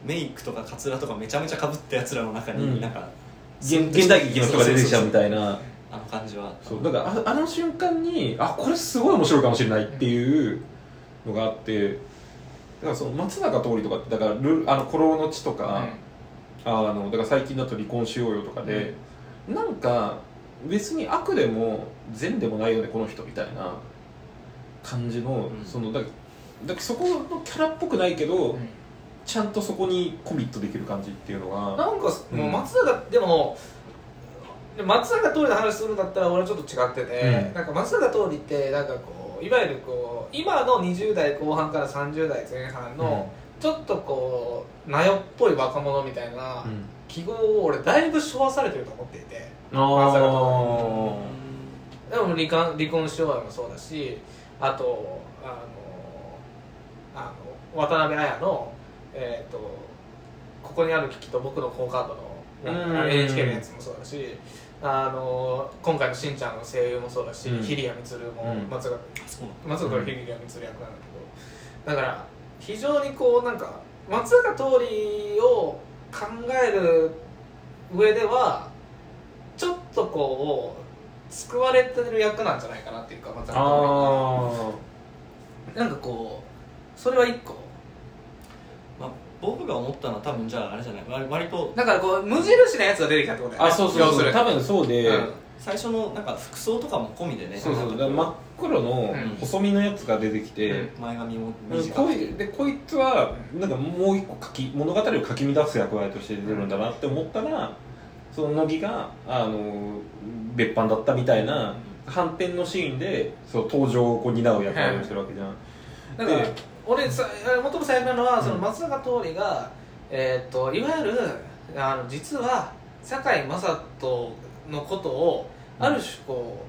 [SPEAKER 4] メイクとかカツラとかめちゃめちゃかぶったやつらの中に、
[SPEAKER 2] うん。
[SPEAKER 4] なんか
[SPEAKER 2] 現現代劇の人が出てきちゃうみたい
[SPEAKER 4] な。
[SPEAKER 2] な
[SPEAKER 4] あの感じは。
[SPEAKER 2] そう。だからああの瞬間にあこれすごい面白いかもしれないっていうのがあってだからその松坂桃李とかってだからルあの「古老の地」とか、あのだから最近だと「離婚しようよ」とかで、なんか別に悪でも善でもないよねこの人みたいな感じの、
[SPEAKER 4] うん。
[SPEAKER 2] そのだからだからそこのキャラっぽくないけど、ちゃんとそこにコミットできる感じっていうのが。
[SPEAKER 3] なんか
[SPEAKER 2] うん。
[SPEAKER 3] もう松坂でもで松坂桃李の話するんだったら俺はちょっと違ってて、
[SPEAKER 2] うん。
[SPEAKER 3] なんか松坂桃李ってなんかこういわゆるこう今の20代後半から30代前半の、ちょっとこうなよっぽい若者みたいな
[SPEAKER 2] うん。
[SPEAKER 3] 記号を俺だいぶ昭和されてると思っていて
[SPEAKER 2] あ
[SPEAKER 3] 松坂
[SPEAKER 2] ー
[SPEAKER 3] でも離婚離婚しようよもそうだしあとあ渡辺彩の、えー、とここにある機器と僕の好カードのの NHK のやつもそうだしあの今回のしんちゃんの声優もそうだし、
[SPEAKER 2] うん。
[SPEAKER 3] 桐谷充も
[SPEAKER 2] うん。
[SPEAKER 3] 松坂
[SPEAKER 4] そう
[SPEAKER 3] 松坂桐谷充役なんだけどだから非常にこうなんか松坂桃李を考える上ではちょっとこう救われてる役なんじゃないかなっていうか松坂桃
[SPEAKER 2] あ
[SPEAKER 3] 李がなんかこうそれは一個。
[SPEAKER 4] まあ、僕が思ったのは多分じゃああれじゃない。割割と。
[SPEAKER 3] だからこう無印なやつが出てきたってことだよ
[SPEAKER 2] あそうそう
[SPEAKER 3] 要するに。
[SPEAKER 2] そう多分そうで、
[SPEAKER 3] うん。
[SPEAKER 4] 最初のなんか服装とかも込みでね。
[SPEAKER 2] そうそう。真っ黒の
[SPEAKER 3] うん。
[SPEAKER 2] 細身のやつが出てきて、
[SPEAKER 3] うん。
[SPEAKER 4] 前髪も
[SPEAKER 2] うん
[SPEAKER 4] 短く
[SPEAKER 2] こいでこいつはなんかもう一個書き物語を書き乱す役割として出てるんだなって思ったらその乃木があの別班だったみたいな反転のシーンでそう登場をこう担う役割をしてるわけじゃん、
[SPEAKER 3] だから
[SPEAKER 2] で
[SPEAKER 3] 俺さ最も最悪なのは、
[SPEAKER 2] うん
[SPEAKER 3] その松坂桃李が、えーっといわゆるあの実は堺雅人のことをある種こ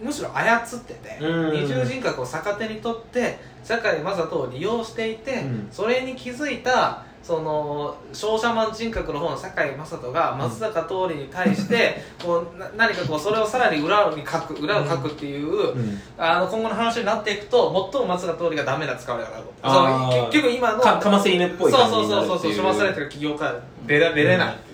[SPEAKER 3] うむしろ操ってて、
[SPEAKER 2] うん。
[SPEAKER 3] 二重人格を逆手に取って堺雅人を利用していて、
[SPEAKER 2] うん。
[SPEAKER 3] それに気づいたその商社マン人格の方の堺雅人が松坂桃李に対して、こうな何かこうそれをさらに裏に書く裏を書くっていう、
[SPEAKER 2] うん。
[SPEAKER 3] あの今後の話になっていくと最も松坂桃李がダメな使われ方だと結局今の
[SPEAKER 2] かかませ犬っぽい
[SPEAKER 3] そうそうそうそうそう済まされてる企業から出れ出れない。っていう、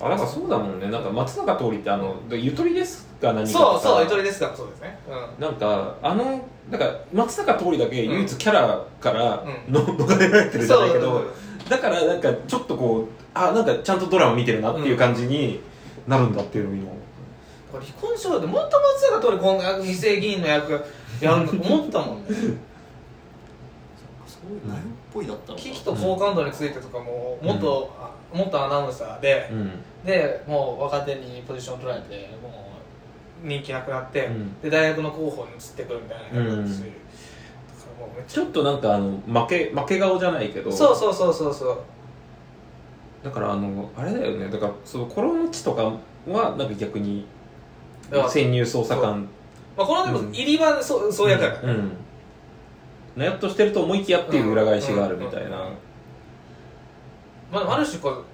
[SPEAKER 2] あなんかそうだもんね。なんか松坂桃李ってあのゆとりですか何か
[SPEAKER 3] そうそうゆと
[SPEAKER 2] り
[SPEAKER 3] りですからそうですね、う
[SPEAKER 2] なんかあのなんか松坂桃李だけ唯一キャラから
[SPEAKER 3] うん。
[SPEAKER 2] の、逃れられて
[SPEAKER 3] ん、
[SPEAKER 2] るじゃないけどだからなんかちょっとこうあなんかちゃんとドラマ見てるなっていう感じになるんだっていうのを今。
[SPEAKER 3] 離婚しようでもっと松坂桃李こんな二世議員の役やると思ったもんね。
[SPEAKER 4] そういう内容っぽいだったの
[SPEAKER 3] 機と好感度についてとかも元、あ元アナウンサーで、
[SPEAKER 2] うん。
[SPEAKER 3] でもう若手にポジション取られてもう人気なくなって、
[SPEAKER 2] うん。
[SPEAKER 3] で大学の候補に移ってくるみたいなやつだし、
[SPEAKER 2] うん。
[SPEAKER 3] だからもうめっち
[SPEAKER 2] ちょっとなんかあの負け負け顔じゃないけど
[SPEAKER 3] ゃそうそうそうそうそう。
[SPEAKER 2] だからあのあれだよね。だからそのコロの地とかはなんか逆に潜入捜査官。
[SPEAKER 3] まあ、このでも
[SPEAKER 2] うん
[SPEAKER 3] 入りはそうそういう役だから、
[SPEAKER 2] うんなやっとしてると思いきやっていう裏返しがあるみたいな
[SPEAKER 3] うんうんうんまあ、ある種こう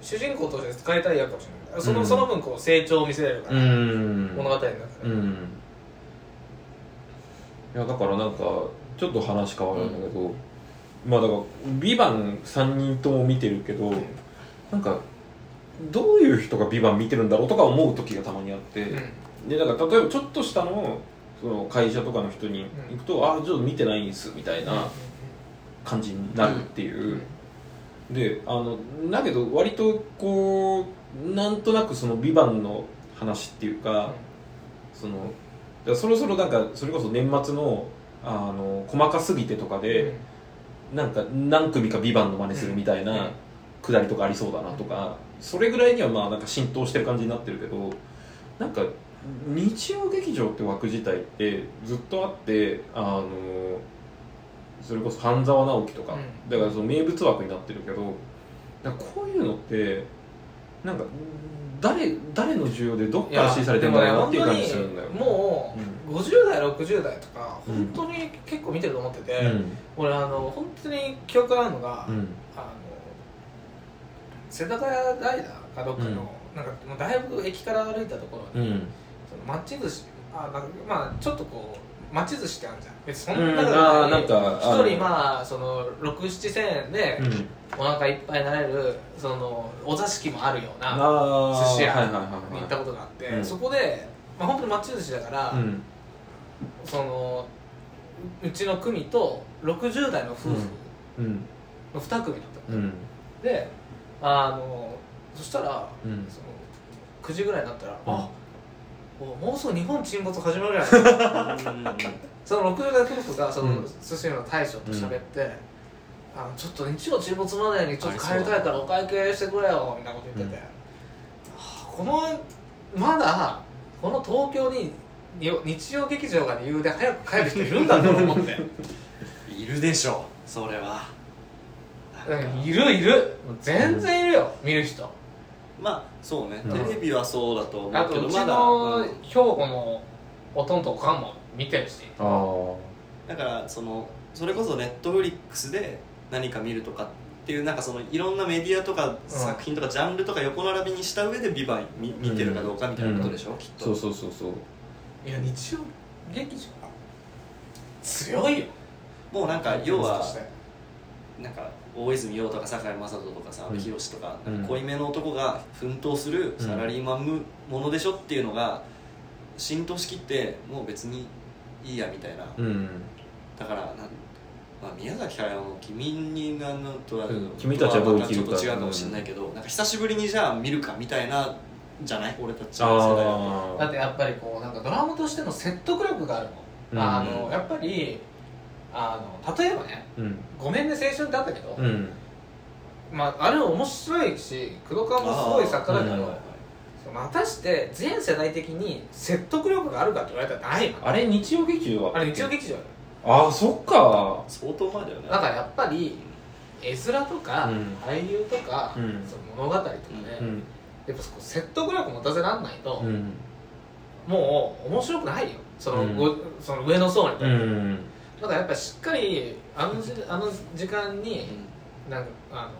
[SPEAKER 3] 主人公として使いたい役かもしれないその,、
[SPEAKER 2] うん
[SPEAKER 3] その分こう成長を見せれるから、
[SPEAKER 2] うん
[SPEAKER 3] 物語の中で、
[SPEAKER 2] うんいやだからなんかちょっと話変わるんだけど、まあだから「ビバン3人とも見てるけど、なんかどういう人が「ビバン見てるんだろうとか思う時がたまにあって、
[SPEAKER 3] うん
[SPEAKER 2] でだから例えばちょっと下のその会社とかの人に行くと「ああちょっと見てないんです」みたいな感じになるっていう、であのだけど割とこうなんとなくその「ビバンの話っていうか、そのそろそろなんかそれこそ年末のあの細かすぎてとかで、なんか何組か「ビバンの真似するみたいな下りとかありそうだなとかそれぐらいにはまあなんか浸透してる感じになってるけどなんか日曜劇場って枠自体ってずっとあってあのそれこそ半沢直樹とか、
[SPEAKER 3] うん。
[SPEAKER 2] だからその名物枠になってるけどこういうのってなんか誰誰の需要でどっから支持されてるんだろうなっていう感じするんだよ
[SPEAKER 3] でもう50代60代とか
[SPEAKER 2] うん。
[SPEAKER 3] 本当に結構見てると思ってて、
[SPEAKER 2] うん。
[SPEAKER 3] 俺あの本当に記憶があるのが、
[SPEAKER 2] うん。
[SPEAKER 3] あの世田谷ダイナーかどっかの、
[SPEAKER 2] うん。
[SPEAKER 3] なんかもうだいぶ駅から歩いたところに、
[SPEAKER 2] うん
[SPEAKER 3] そのマッチ寿司あなんかまあちょっとこうマッチ寿司ってあるじゃん。別にそ
[SPEAKER 2] うん
[SPEAKER 3] んな
[SPEAKER 2] あーなんかある
[SPEAKER 3] 一人まあその67千円で
[SPEAKER 2] うん。
[SPEAKER 3] お腹いっぱいになれるそのお座敷もあるような寿司屋に行ったことがあって、
[SPEAKER 2] うん
[SPEAKER 3] そこで、まあ、本当にマッチ寿司だから、
[SPEAKER 2] うん。
[SPEAKER 3] そのううちの組と60代の夫婦
[SPEAKER 2] うん。
[SPEAKER 3] の2組だったの、
[SPEAKER 2] うん。
[SPEAKER 3] であのそしたら、
[SPEAKER 2] うん。
[SPEAKER 3] その9時ぐらいになったら、
[SPEAKER 2] うん
[SPEAKER 3] あもうもうすぐ日本沈没始まるやん。その60代夫婦がその、
[SPEAKER 2] うん。
[SPEAKER 3] 寿司の大将と喋って、あのちょっと日曜沈没までにちょっと帰りたいからお会計してくれよみたいなこと言ってて、はあこのまだこの東京によ日曜劇場が理由で早く帰る人いるんだと思って。
[SPEAKER 4] いるでしょそれは。
[SPEAKER 3] うんいるいる。全然いるよ、見る人
[SPEAKER 4] まあそうね、
[SPEAKER 2] うん。
[SPEAKER 4] テレビはそうだと思
[SPEAKER 3] あとうち
[SPEAKER 4] うけどまだ、
[SPEAKER 3] の
[SPEAKER 4] うん。
[SPEAKER 3] 兵庫のおとんとおかんも見てるし。
[SPEAKER 2] ああ
[SPEAKER 4] だからそのそれこそネットフリックスで何か見るとかっていうなんかそのいろんなメディアとか作品とかジャンルとか横並びにした上で「ビバン見見てるかどうかみたいなことでしょ、きっと。
[SPEAKER 2] そうそうそうそう。
[SPEAKER 3] いや日曜劇場は強いよ。
[SPEAKER 4] もうなんか要はなんか大泉洋とか堺雅人とかさ
[SPEAKER 2] うん。
[SPEAKER 4] 阿部寛とか
[SPEAKER 2] うん
[SPEAKER 4] なん。か濃いめの男が奮闘するサラリーマンものでしょっていうのが浸透しきってもう別にいいやみたいな。
[SPEAKER 2] うん。
[SPEAKER 4] だからなん、まあ、宮崎駿の「君になんのとは、
[SPEAKER 2] うん。君たちはどう生きるか
[SPEAKER 4] とはまたちょっと違うかもしれないけど、なんか久しぶりにじゃあ見るかみたいなじゃない？俺たちの世代だと
[SPEAKER 2] あ
[SPEAKER 3] だってやっぱりこうなんかドラマとしての説得力があるの,、
[SPEAKER 2] うん。
[SPEAKER 3] あのやっぱりあの例えばね
[SPEAKER 2] うん「
[SPEAKER 3] ごめんね青春」ってあったけど、
[SPEAKER 2] うん。
[SPEAKER 3] まあ、あれ面白いし黒川もすごい作家だけど、果たして全世代的に説得力があるかって言われたらないの
[SPEAKER 2] あれ日曜劇場は
[SPEAKER 3] あれ日曜劇場
[SPEAKER 2] ああそっか。
[SPEAKER 4] 相当前だよね。
[SPEAKER 3] だからやっぱり絵面とか、
[SPEAKER 2] うん。
[SPEAKER 3] 俳優とか、
[SPEAKER 2] うん。
[SPEAKER 3] その物語とかね、
[SPEAKER 2] うん。
[SPEAKER 3] やっぱそこ説得力持たせらんないと、
[SPEAKER 2] うん。
[SPEAKER 3] もう面白くないよ。その,、
[SPEAKER 2] うん。
[SPEAKER 3] ごその上の層に
[SPEAKER 2] う
[SPEAKER 3] 対して、
[SPEAKER 2] ん
[SPEAKER 3] だからやっぱりしっかりあのじあの時間に
[SPEAKER 4] う
[SPEAKER 3] なんかあの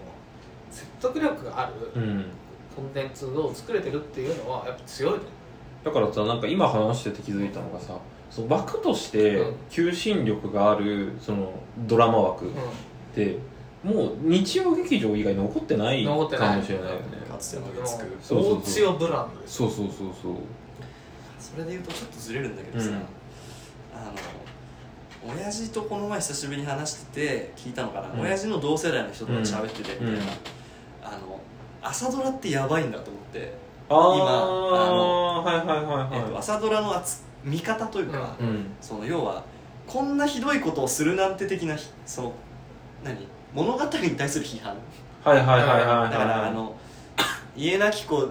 [SPEAKER 3] 説得力がある
[SPEAKER 2] うん。
[SPEAKER 3] コンテンツを作れてるっていうのはやっぱ強いと
[SPEAKER 2] だからさなんか今話してて気づいたのがさその枠として
[SPEAKER 3] うん。
[SPEAKER 2] 求心力があるそのドラマ枠ってもう日曜劇場以外残ってないか
[SPEAKER 3] 残ってない
[SPEAKER 2] もしれないよね。
[SPEAKER 4] んかつての
[SPEAKER 3] うん、
[SPEAKER 4] 月9
[SPEAKER 2] そうそうそう。
[SPEAKER 3] 大強ブランドです
[SPEAKER 2] そうそうそうそう。
[SPEAKER 4] それで言うとちょっとずれるんだけどさ、
[SPEAKER 2] うん。
[SPEAKER 4] あの親父とこの前久しぶりに話してて聞いたのかな、
[SPEAKER 2] うん。
[SPEAKER 4] 親父の同世代の人と喋っててみたいな、
[SPEAKER 2] うん
[SPEAKER 4] あの朝ドラってやばいんだと思って、
[SPEAKER 2] ああはいはいはい
[SPEAKER 4] えっと、
[SPEAKER 2] は
[SPEAKER 4] 朝ドラの厚見方というか、
[SPEAKER 2] いうん。
[SPEAKER 4] その要はこんなひどいことをするなんて的なひその何？物語に対する批判。
[SPEAKER 2] はいはいはいはいはい。
[SPEAKER 4] だからあの家なき子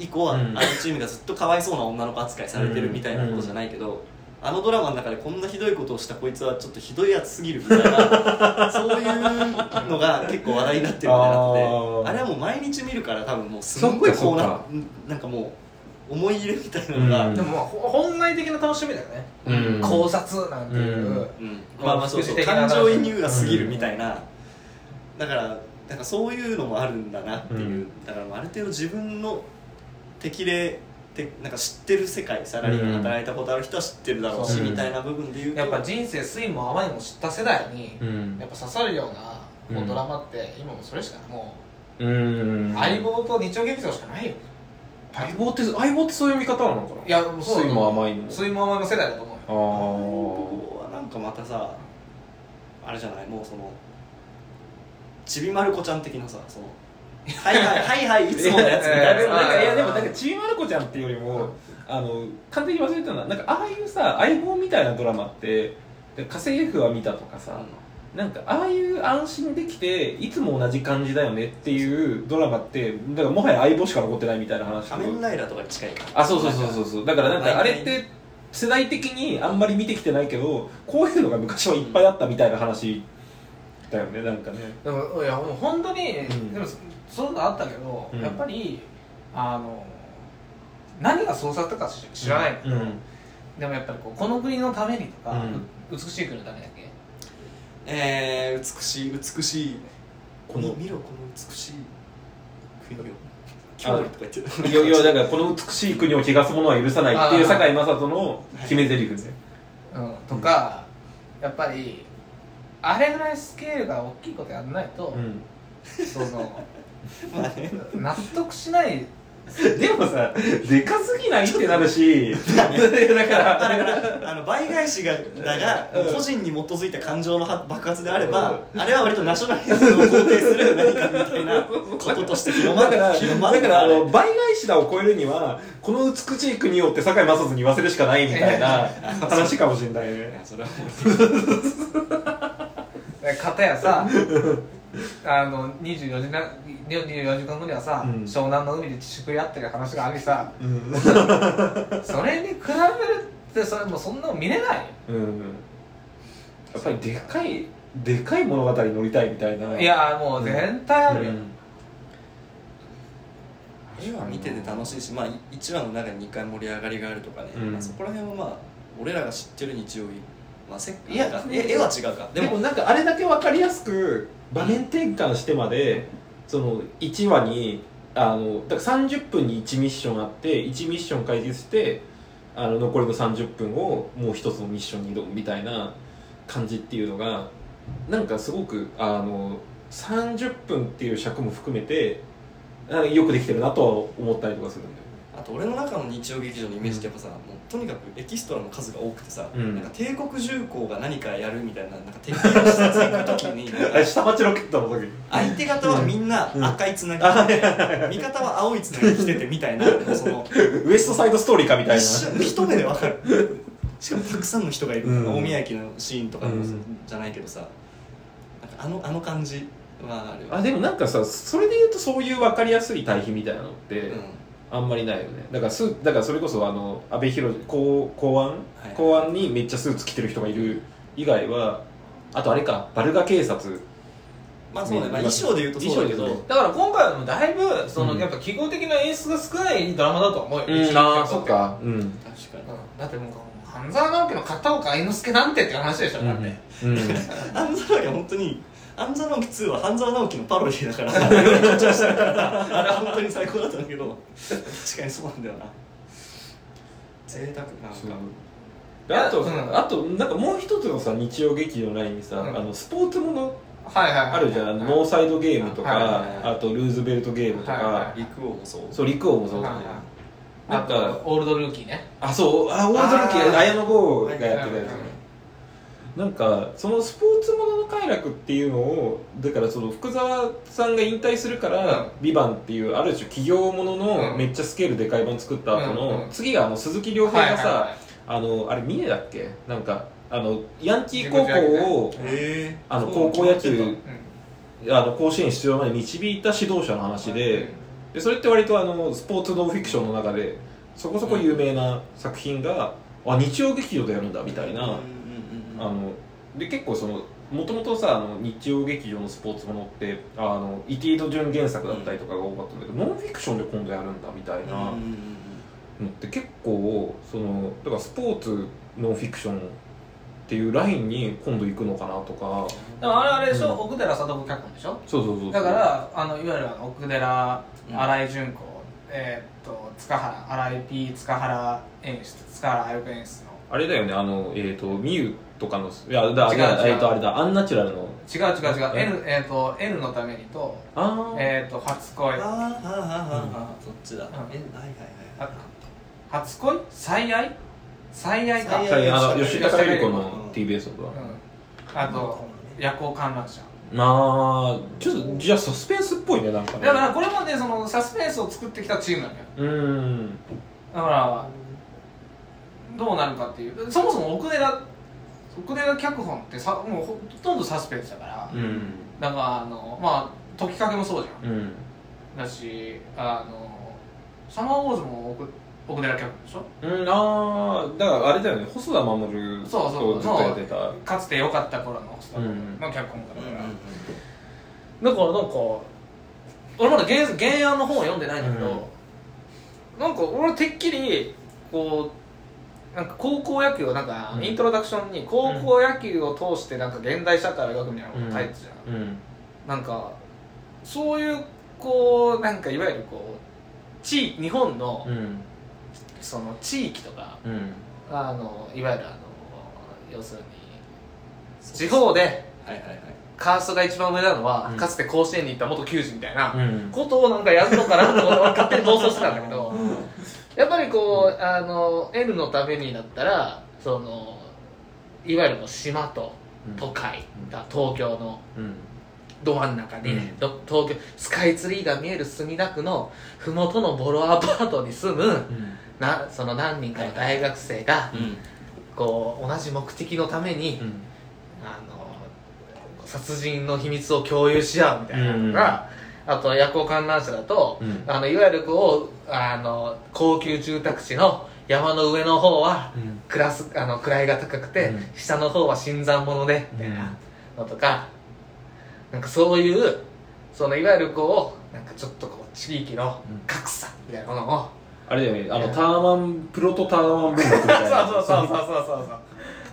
[SPEAKER 4] 以降は、
[SPEAKER 2] うん。
[SPEAKER 4] あのチームがずっとかわいそうな女の子扱いされてるみたいなことじゃないけど、あのドラマの中でこんなひどいことをしたこいつはちょっとひどいやつすぎるみたいなそういうのが結構話題になってるみたいなので
[SPEAKER 2] あ
[SPEAKER 4] れはもう毎日見るから多分もうすんごいこうななんかもう思い入れみたいなのが、
[SPEAKER 2] うん。
[SPEAKER 3] でもまあほ本来的な楽しみだよね、
[SPEAKER 2] うん。
[SPEAKER 3] 考察なんていう、
[SPEAKER 2] うん。
[SPEAKER 4] うん。まあまあそうそう。感情移入が過ぎるみたいな、だからなんかそういうのもあるんだなっていう、
[SPEAKER 2] うん。
[SPEAKER 4] だからある程度自分の適齢ってなんか知ってる世界サラリーマン働いたことある人は知ってるだろうし、
[SPEAKER 2] う。ん
[SPEAKER 4] みたいな部分で言うと
[SPEAKER 3] やっぱ人生酸いも甘いも知った世代に、
[SPEAKER 2] うん。
[SPEAKER 3] やっぱ刺さるようなもう
[SPEAKER 2] うん
[SPEAKER 3] ドラマって今もそれしかも
[SPEAKER 2] うん。
[SPEAKER 3] う、相棒と日曜劇場しかないよ。
[SPEAKER 2] 相棒って相棒ってそういう見方なのかな？い
[SPEAKER 3] やもうそう。
[SPEAKER 2] 酸いも甘いの。
[SPEAKER 3] 酸いも甘いも世代だと思うよ。
[SPEAKER 2] あ
[SPEAKER 4] ここはなんかまたさあれじゃない？もうそのちびまる子ちゃん的なさそのはいはいはいはいいつものやつみたいな
[SPEAKER 2] なんかいやでもなんかちびまる子ちゃんっていうよりもあの完全に忘れてたのはなんかああいうさ相棒みたいなドラマってで家政婦は見たとかさ、なんかああいう安心できていつも同じ感じだよねっていうドラマってだからもはや相棒しか残ってないみたいな話
[SPEAKER 4] 仮面ライダーとかに近いか
[SPEAKER 2] あそうそうそうそうそうだからなんかあれって世代的にあんまり見てきてないけどこういうのが昔はいっぱいあったみたいな話だよねなんかね
[SPEAKER 3] でもいやもう本当に、
[SPEAKER 2] ん
[SPEAKER 3] でもそそういうのあったけど、
[SPEAKER 2] うん。
[SPEAKER 3] やっぱりあの何がそうされたか知知らないけど、
[SPEAKER 2] うん。
[SPEAKER 3] でもやっぱりこうこの国のためにとか、
[SPEAKER 2] うん。
[SPEAKER 3] う美しい国のためだっけ
[SPEAKER 4] えー、美しい美しい。
[SPEAKER 2] この。
[SPEAKER 4] 見ろこの美しい国を。
[SPEAKER 2] あ
[SPEAKER 4] 脅威とか言ってる
[SPEAKER 2] いやいやだからこの美しい国を汚す者は許さないっていう堺雅人の決め台詞ね。
[SPEAKER 3] うん、とか、やっぱりあれぐらいスケールが大きいことやらないと、
[SPEAKER 2] うん。
[SPEAKER 3] その
[SPEAKER 4] まあね
[SPEAKER 3] 納得しない。
[SPEAKER 2] でもさでかすぎないってなるし。だから
[SPEAKER 4] あの倍返しがだが
[SPEAKER 2] うん。
[SPEAKER 4] 個人に基づいた感情の爆発であればあれは割とナショナリズムを肯定する何かみたいなこととして広まる
[SPEAKER 2] だから
[SPEAKER 4] 広まる
[SPEAKER 2] だからあの倍返しだを超えるにはこの美しい国をって堺雅人に言わせるしかないみたいな 話かもしれないね。
[SPEAKER 4] それは
[SPEAKER 3] かた やさあの24時な24時間後にはさ、
[SPEAKER 2] うん。
[SPEAKER 3] 湘南の海で血食い合ってる話がありさ。
[SPEAKER 2] うん。
[SPEAKER 3] それに比べるってそれもうそんなの見れない。
[SPEAKER 2] うん。やっぱりでかいでかい物語に乗りたいみたいな。い
[SPEAKER 3] やもう全体あるよ、
[SPEAKER 4] 絵は見てて楽しいし、まあ、1話の中に2回盛り上がりがあるとかね、
[SPEAKER 2] うん。
[SPEAKER 4] まあ、そこら辺はまあ俺らが知ってる日曜日、まあ、せ
[SPEAKER 2] いや
[SPEAKER 4] なんか絵絵は違うか。
[SPEAKER 2] でもなんかあれだけ分かりやすく場面転換してまでその1話にあのだから30分に1ミッションあって1ミッション解決してあの残りの30分をもう一つのミッションに挑むみたいな感じっていうのがなんかすごくあの30分っていう尺も含めてよくできてるなとは思ったりとかするんだよ
[SPEAKER 4] あと俺の中の日曜劇場のイメージってやっぱさ、もとにかくエキストラの数が多くてさ、
[SPEAKER 2] うん。
[SPEAKER 4] なんか帝国重工が何かやるみたいななんか敵の施設行く時に。
[SPEAKER 2] 下町ロケットの時。に
[SPEAKER 4] 相手方はみんな赤いつなぎ。
[SPEAKER 2] うん。
[SPEAKER 4] 味方は青いつなぎ着ててみたいなその
[SPEAKER 2] ウエストサイドストーリーかみたいな。
[SPEAKER 4] 一目でわかる。しかもたくさんの人がいる、
[SPEAKER 2] うん。
[SPEAKER 4] 大宮駅のシーンとかじゃないけどさ。なんかあのあの感じはあるよ
[SPEAKER 2] あでもなんかさそれで言うとそういう分かりやすい対比みたいなのって、
[SPEAKER 4] うん
[SPEAKER 2] あんまりないよね。だからすだからそれこそあの阿部寛公公安、
[SPEAKER 4] い。
[SPEAKER 2] 公安にめっちゃスーツ着てる人がいる。以外はあとあれかバルガ警察
[SPEAKER 4] まあそうね、まあ、衣装で言うとそうだけど、
[SPEAKER 2] 衣装で
[SPEAKER 3] だから今回はだいぶその、
[SPEAKER 2] うん。
[SPEAKER 3] やっぱ記号的な演出が少ないドラマだと思うよ、
[SPEAKER 2] うん。ああそっか。うん。
[SPEAKER 4] 確かに。
[SPEAKER 3] うん。だってもう半沢直樹の片岡愛之助なんてって話でしょ、だって。
[SPEAKER 2] うん。
[SPEAKER 4] 半沢直樹は本当に半沢直樹2は半沢直樹のパロディだからより緊張してるからあれは本当に最高だったんだけど確かにそうなんだよな。贅沢なんか。
[SPEAKER 2] であと、
[SPEAKER 3] うん。
[SPEAKER 2] あとなんかもう一つのさ日曜劇場のラインにさ、
[SPEAKER 3] うん。
[SPEAKER 2] あのスポーツもの
[SPEAKER 3] はいはいはい。
[SPEAKER 2] あるじゃん、あのノーサイドゲームとか、
[SPEAKER 3] はいはい
[SPEAKER 4] はい。
[SPEAKER 2] あとルーズベルトゲームとか、
[SPEAKER 3] はいは
[SPEAKER 4] 陸王もそう。
[SPEAKER 2] そう陸王もそう。だね、なんか
[SPEAKER 3] とオールドルーキーね。
[SPEAKER 2] あそう。あオールドルキ
[SPEAKER 3] あー。
[SPEAKER 2] ー綾野剛がやってたやつなんかそのスポーツものの快楽っていうのをだからその福沢さんが引退するから
[SPEAKER 3] うん「
[SPEAKER 2] ビバンっていうある種企業ものの
[SPEAKER 3] うん。
[SPEAKER 2] めっちゃスケールでかい版作った後の、次があの鈴木亮平がさ、あのあれ三重だっけ？なんかあのヤンキー高校を、あの高校野球
[SPEAKER 3] うん。
[SPEAKER 2] あの甲子園出場まで導いた指導者の話で,、でそれって割とあのスポーツノンフィクションの中でそこそこ有名な作品が、あ日曜劇場でやるんだみたいな、あので結構そのもともとさあの日曜劇場のスポーツものってあのイティード準原作だったりとかが多かったんだけど、ノンフィクションで今度やるんだみたいなの
[SPEAKER 4] うんうんうん。
[SPEAKER 2] って結構そのだからスポーツノンフィクションっていうラインに今度行くのかなとか。
[SPEAKER 3] でもあれあれでしょ、
[SPEAKER 2] うん。
[SPEAKER 3] 奥寺貞子脚本でしょ？
[SPEAKER 2] そうそうそう
[SPEAKER 3] だからあのいわゆる奥寺
[SPEAKER 4] うん
[SPEAKER 3] 新井純子、えーっと塚原新井 P 塚原演出塚原愛子演出の。
[SPEAKER 2] あれだよねあのえっ、とミユとかのいやだ
[SPEAKER 3] 違う
[SPEAKER 2] あ
[SPEAKER 3] 違う。
[SPEAKER 2] えっ、とあれだアンナチュラルの。
[SPEAKER 3] 違う違う違う。
[SPEAKER 2] え
[SPEAKER 3] ？N, えーっと N のためにと,、
[SPEAKER 2] あー。
[SPEAKER 3] えーっと初恋。
[SPEAKER 4] あーはあはあはあはあそっちだ。
[SPEAKER 3] ん。
[SPEAKER 4] えはいはいはい
[SPEAKER 3] あ初恋？最愛？最愛か。
[SPEAKER 4] 最愛
[SPEAKER 2] はいあの吉高由里子
[SPEAKER 4] うん。
[SPEAKER 2] の TBS とか。
[SPEAKER 3] うん、あと夜行観覧車。
[SPEAKER 2] まあちょっとじゃあサスペンスっぽいねなんかね。
[SPEAKER 3] だからこれもねそのサスペンスを作ってきたチームなのよ。
[SPEAKER 2] うーん。
[SPEAKER 3] だからどうなるかっていう。そもそも奥寺福田脚本ってさもうほとんどサスペンスだから、
[SPEAKER 2] うん。
[SPEAKER 3] なんかあのまあ時かけもそうじゃん。
[SPEAKER 2] うん。
[SPEAKER 3] だしあのサマーウォーズも奥奥寺脚本でしょ？
[SPEAKER 2] うん、ああだからあれだよね。細田守
[SPEAKER 3] そうそう。
[SPEAKER 2] とずっとやってた。
[SPEAKER 3] かつて良かった頃の人
[SPEAKER 2] うん。
[SPEAKER 3] の脚本家だから、
[SPEAKER 4] うんうんうん。
[SPEAKER 3] だからなんか俺まだ原原案の本を読んでないんだけど、なんか俺はてっきりこうなんか高校野球をなんか、
[SPEAKER 2] うん。
[SPEAKER 3] イントロダクションに高校野球を通してなんか現代社会を描くみたいなこと書いてたじゃん、
[SPEAKER 2] うん。
[SPEAKER 3] なんかそういうこうなんかいわゆるこう地日本の
[SPEAKER 2] うん。
[SPEAKER 3] その地域とか
[SPEAKER 2] うん。
[SPEAKER 3] あのいわゆるあの要するに地方で
[SPEAKER 4] はいはいはい。
[SPEAKER 3] カーストが一番上なのは、
[SPEAKER 2] うん。
[SPEAKER 3] かつて甲子園に行った元球児みたいな、
[SPEAKER 2] うん。
[SPEAKER 3] ことをなんかやるのかなと俺は勝手に妄想してたんだけど、やっぱりこうあの N のためになったらそのいわゆるこう島と都会が東京の
[SPEAKER 2] うん。
[SPEAKER 3] ど真ん中に、
[SPEAKER 2] うん。
[SPEAKER 3] ど東京スカイツリーが見える墨田区の麓のボロアパートに住む
[SPEAKER 2] うん。
[SPEAKER 3] なその何人かの大学生が
[SPEAKER 4] うん
[SPEAKER 3] こう同じ目的のために、
[SPEAKER 2] うん。
[SPEAKER 3] あの殺人の秘密を共有し合うみたいなのが、あと夜行観覧車だと、
[SPEAKER 2] うん。
[SPEAKER 3] あのいわゆるこうあの高級住宅地の山の上の方は
[SPEAKER 2] うん。
[SPEAKER 3] クラスあの位が高くて、
[SPEAKER 2] うん。
[SPEAKER 3] 下の方は新参者でみたいなのとか、なんかそういうそのいわゆるこうなんかちょっとこう地域の
[SPEAKER 2] うん。
[SPEAKER 3] 格差みたいなものを、
[SPEAKER 2] あれだよね。あのターマンプロとターマン文学み
[SPEAKER 3] そう
[SPEAKER 2] たいな。
[SPEAKER 3] そうそうそうそうそう。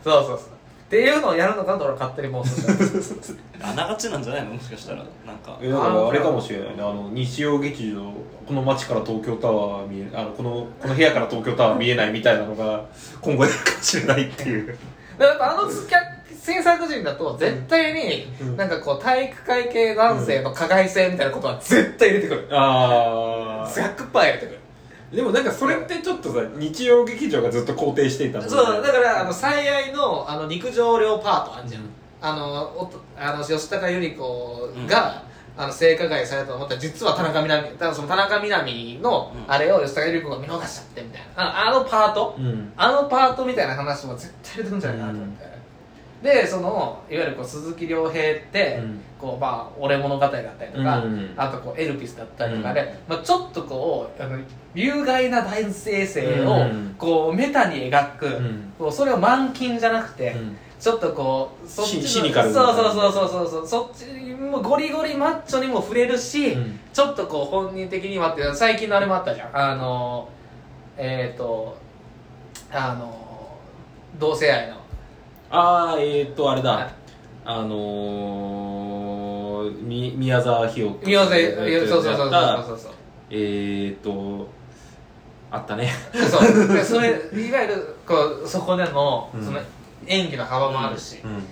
[SPEAKER 3] そうそうそうっていうのをやるのかと俺は勝手に妄想して
[SPEAKER 4] あながちなんじゃないの？もしかしたら。なんか。
[SPEAKER 2] えだからあれかもしれないねあの日曜劇場この街から東京タワー見えあのこのこの部屋から東京タワー見えないみたいなのが今後やるかもしれないっていう。
[SPEAKER 3] だからあの制作陣だと絶対に
[SPEAKER 2] うん。
[SPEAKER 3] なんかこう体育会系男性の加害性みたいなことは絶対入れてくる。
[SPEAKER 2] あ
[SPEAKER 3] 100%入れてくる
[SPEAKER 2] でもなんかそれってちょっとさ日曜劇場がずっと肯定していたもんね。
[SPEAKER 3] そうだからあの最愛のあの陸上寮パートあんじゃん、あのおとあの吉高由里子が、あの性加害されたと思ったら実は田中みな実その田中みな実の
[SPEAKER 4] うん
[SPEAKER 3] あれを吉高由里子が見逃しちゃってみたいな。ああのパート？
[SPEAKER 2] うん。
[SPEAKER 3] あのパートみたいな話も絶対入れてくんじゃないかなと思って、でそのいわゆるこう鈴木亮平って、
[SPEAKER 2] うん。
[SPEAKER 3] こうまあ俺物語だったりとか、
[SPEAKER 2] うん
[SPEAKER 3] あとこうエルピスだったりとかで、まあ、ちょっとこうあの有害な男性性を
[SPEAKER 2] うん
[SPEAKER 3] こうメタに描く、
[SPEAKER 2] ん。
[SPEAKER 3] こうそれを満金じゃなくて、
[SPEAKER 2] うん。
[SPEAKER 3] ちょっとこうそっちの
[SPEAKER 2] シシニカル
[SPEAKER 3] そう
[SPEAKER 2] な
[SPEAKER 3] そうそうそうそうそっちもゴリゴリマッチョにも触れるし、
[SPEAKER 2] うん。
[SPEAKER 3] ちょっとこう本人的にはって最近のあれもあったじゃん。あのえっ、ー、とあの同性愛の
[SPEAKER 2] ああえー、っとあれだ。あのー、み宮沢ひよと
[SPEAKER 3] 宮沢そうそうそうそうそうそう
[SPEAKER 2] えー、っとあったね。
[SPEAKER 3] そうでそれいわゆるこうそこでの,、
[SPEAKER 2] うん。
[SPEAKER 3] その演技の幅もあるし、
[SPEAKER 2] うん。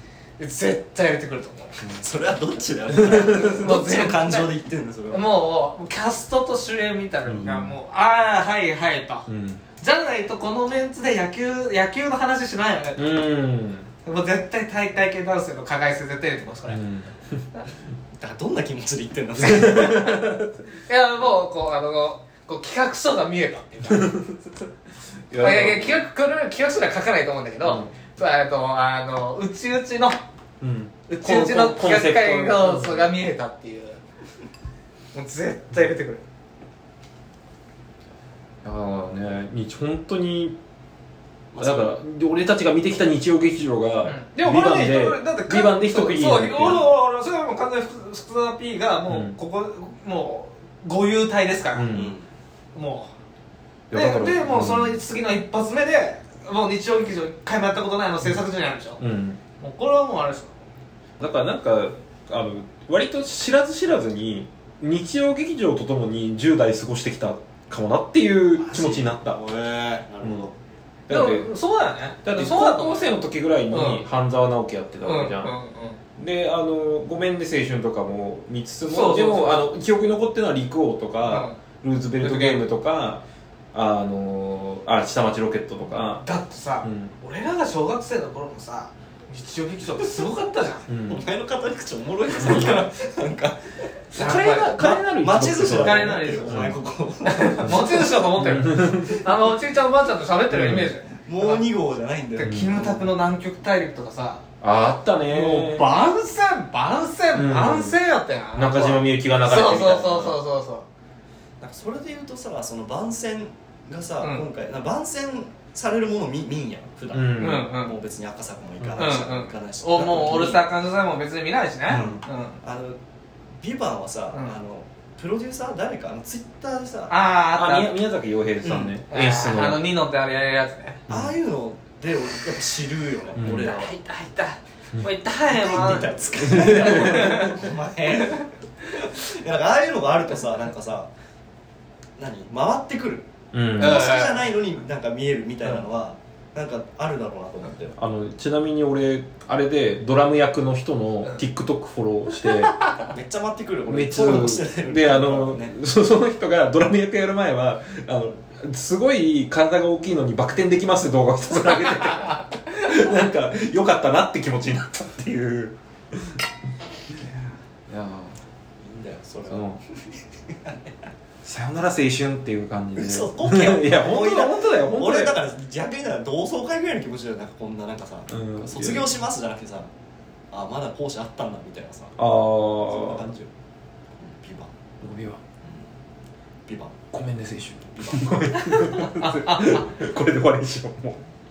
[SPEAKER 3] 絶対入れてくると思
[SPEAKER 4] それはどっちだよ。
[SPEAKER 3] もう
[SPEAKER 4] どっちの感情で言ってんのそれ
[SPEAKER 3] う
[SPEAKER 4] は。
[SPEAKER 3] もうキャストと主演見たら、
[SPEAKER 2] うん。
[SPEAKER 3] もうああはいはいと、
[SPEAKER 2] うん
[SPEAKER 3] じゃないとこのメンツで野球野球の話しないよね、
[SPEAKER 2] うん。
[SPEAKER 3] もう絶対大会系男性の加害性絶対入れてますから、い
[SPEAKER 4] だからどんな気持ちで言ってんの？
[SPEAKER 3] やもうこうあのこう企画書が見えたっていうか。
[SPEAKER 2] い
[SPEAKER 3] いやいや企画これ企画書では書かないと思うんだけど、
[SPEAKER 2] うん。
[SPEAKER 3] そうえっとあのうちうちの
[SPEAKER 2] うん。
[SPEAKER 3] うちうちの企画会のが見えたっていう。もう絶対入れてくる
[SPEAKER 2] だからね日本当にだからで俺たちが見てきた日曜劇場が「
[SPEAKER 3] でもこれね
[SPEAKER 2] ビバンで
[SPEAKER 3] だって「
[SPEAKER 2] ビバンで一区切りになるって。いう
[SPEAKER 3] そう俺俺それはもう完全に福田 P がも
[SPEAKER 2] う
[SPEAKER 3] ここ、もうご優待ですから、
[SPEAKER 2] うん。
[SPEAKER 3] もう。ででもうその次の一発目でもう日曜劇場一回もやったことないあの制作所にあるでしょ、
[SPEAKER 2] うん。
[SPEAKER 3] もうこれはもうあれですよ。
[SPEAKER 2] だからなんかあの割と知らず知らずに日曜劇場とともに10代過ごしてきたかもなっていう気持ちになった。
[SPEAKER 4] なるほ
[SPEAKER 3] で
[SPEAKER 2] だって
[SPEAKER 3] もそうだよね。
[SPEAKER 2] だって高校生の時ぐらいに
[SPEAKER 3] うん
[SPEAKER 2] 半沢直樹やってた
[SPEAKER 3] うん。うん
[SPEAKER 2] わけじゃん、であの「ごめんね青春」とかも見つつも
[SPEAKER 3] そうそうそう。
[SPEAKER 2] でもあの記憶に残ってるのは陸王とか、ルーズベルトゲームとかあのあ下町ロケットとか、
[SPEAKER 3] だってさ、
[SPEAKER 2] うん。
[SPEAKER 3] 俺らが小学生の頃もさ日曜劇場ってすごかったじゃん。
[SPEAKER 2] うん。
[SPEAKER 4] どお前の語り口おもろいなさっきからなんか。
[SPEAKER 2] カレーなカレーなる
[SPEAKER 4] 町寿司だ
[SPEAKER 3] カレーなる
[SPEAKER 4] お前ここ。
[SPEAKER 3] 持ち主だと思ってる。あのおじいちゃんおばあちゃんと喋ってるイメージ、
[SPEAKER 4] もう2号じゃないんだよ。
[SPEAKER 3] キムタクの南極大陸とかさ。
[SPEAKER 2] ああった
[SPEAKER 3] も
[SPEAKER 2] ね
[SPEAKER 3] う番宣番宣
[SPEAKER 2] うん。
[SPEAKER 3] 番宣やったやん。
[SPEAKER 2] 中島みゆきが流れて
[SPEAKER 3] そう
[SPEAKER 2] る
[SPEAKER 3] そうそうそうそう。そ
[SPEAKER 4] なんかそれで言うとさその番宣がさ、
[SPEAKER 3] うん。
[SPEAKER 4] 今回番宣されるもの見見んやん普段、
[SPEAKER 2] うん。
[SPEAKER 3] ううんうん。
[SPEAKER 4] もう別に赤坂も行かないし、
[SPEAKER 3] うんうん。
[SPEAKER 4] 行かないし
[SPEAKER 3] おもうオールスタ
[SPEAKER 4] ー
[SPEAKER 3] ー感謝祭も別に見ないしね。
[SPEAKER 4] うん。
[SPEAKER 3] うん。
[SPEAKER 4] あのビバンはさ、
[SPEAKER 3] うん。
[SPEAKER 4] あのプロデューサー？誰か？あのツイッターでさ。あ
[SPEAKER 3] あーあった。
[SPEAKER 2] あ宮宮崎洋平さんね、
[SPEAKER 3] あ
[SPEAKER 2] 演出の。
[SPEAKER 3] あのニノってあれやるやつね。
[SPEAKER 4] あいうのでやっぱ知るよね、
[SPEAKER 2] うん。
[SPEAKER 4] 俺らは。
[SPEAKER 3] 痛い痛い痛いもう痛いもん。
[SPEAKER 4] 痛いつかないなお前いやなんかああいうのがあるとさなんかさ何？回ってくる
[SPEAKER 2] うん。
[SPEAKER 3] うん
[SPEAKER 4] 好きじゃないのになんか見えるみたいなのは、なんかあるだろうなと思って。
[SPEAKER 2] あのちなみに俺あれでドラム役の人の TikTok フォローして
[SPEAKER 4] めっちゃ回ってくる俺。
[SPEAKER 2] めっちゃ
[SPEAKER 4] フォローしてないのに
[SPEAKER 2] であの、
[SPEAKER 4] ね。
[SPEAKER 2] そ その人がドラム役やる前はあのすごい体が大きいのにバク転できますって動画をひたすら上げてて。なんか良かったなって気持ちになったっていう。いや
[SPEAKER 4] いいんだよそれは。
[SPEAKER 2] そのさよなら青春っていう感じで。
[SPEAKER 4] 嘘こけよ
[SPEAKER 2] いや本当だ
[SPEAKER 4] 思
[SPEAKER 2] 本当だよ。本当だよ。
[SPEAKER 4] 俺だから逆にだから同窓会ぐらいの気持ちだよなんかこんななんかさ、
[SPEAKER 2] うん。
[SPEAKER 4] 卒業しますじゃなくてさあまだ講師あったんだみたいなさ
[SPEAKER 2] あ
[SPEAKER 4] そんな
[SPEAKER 2] あ
[SPEAKER 4] 感じよ。ビバ。ン
[SPEAKER 2] 伸びは
[SPEAKER 4] ビバ。ン
[SPEAKER 2] ごめんね青春。
[SPEAKER 4] ビバ。ン
[SPEAKER 2] これで終わりにしようもう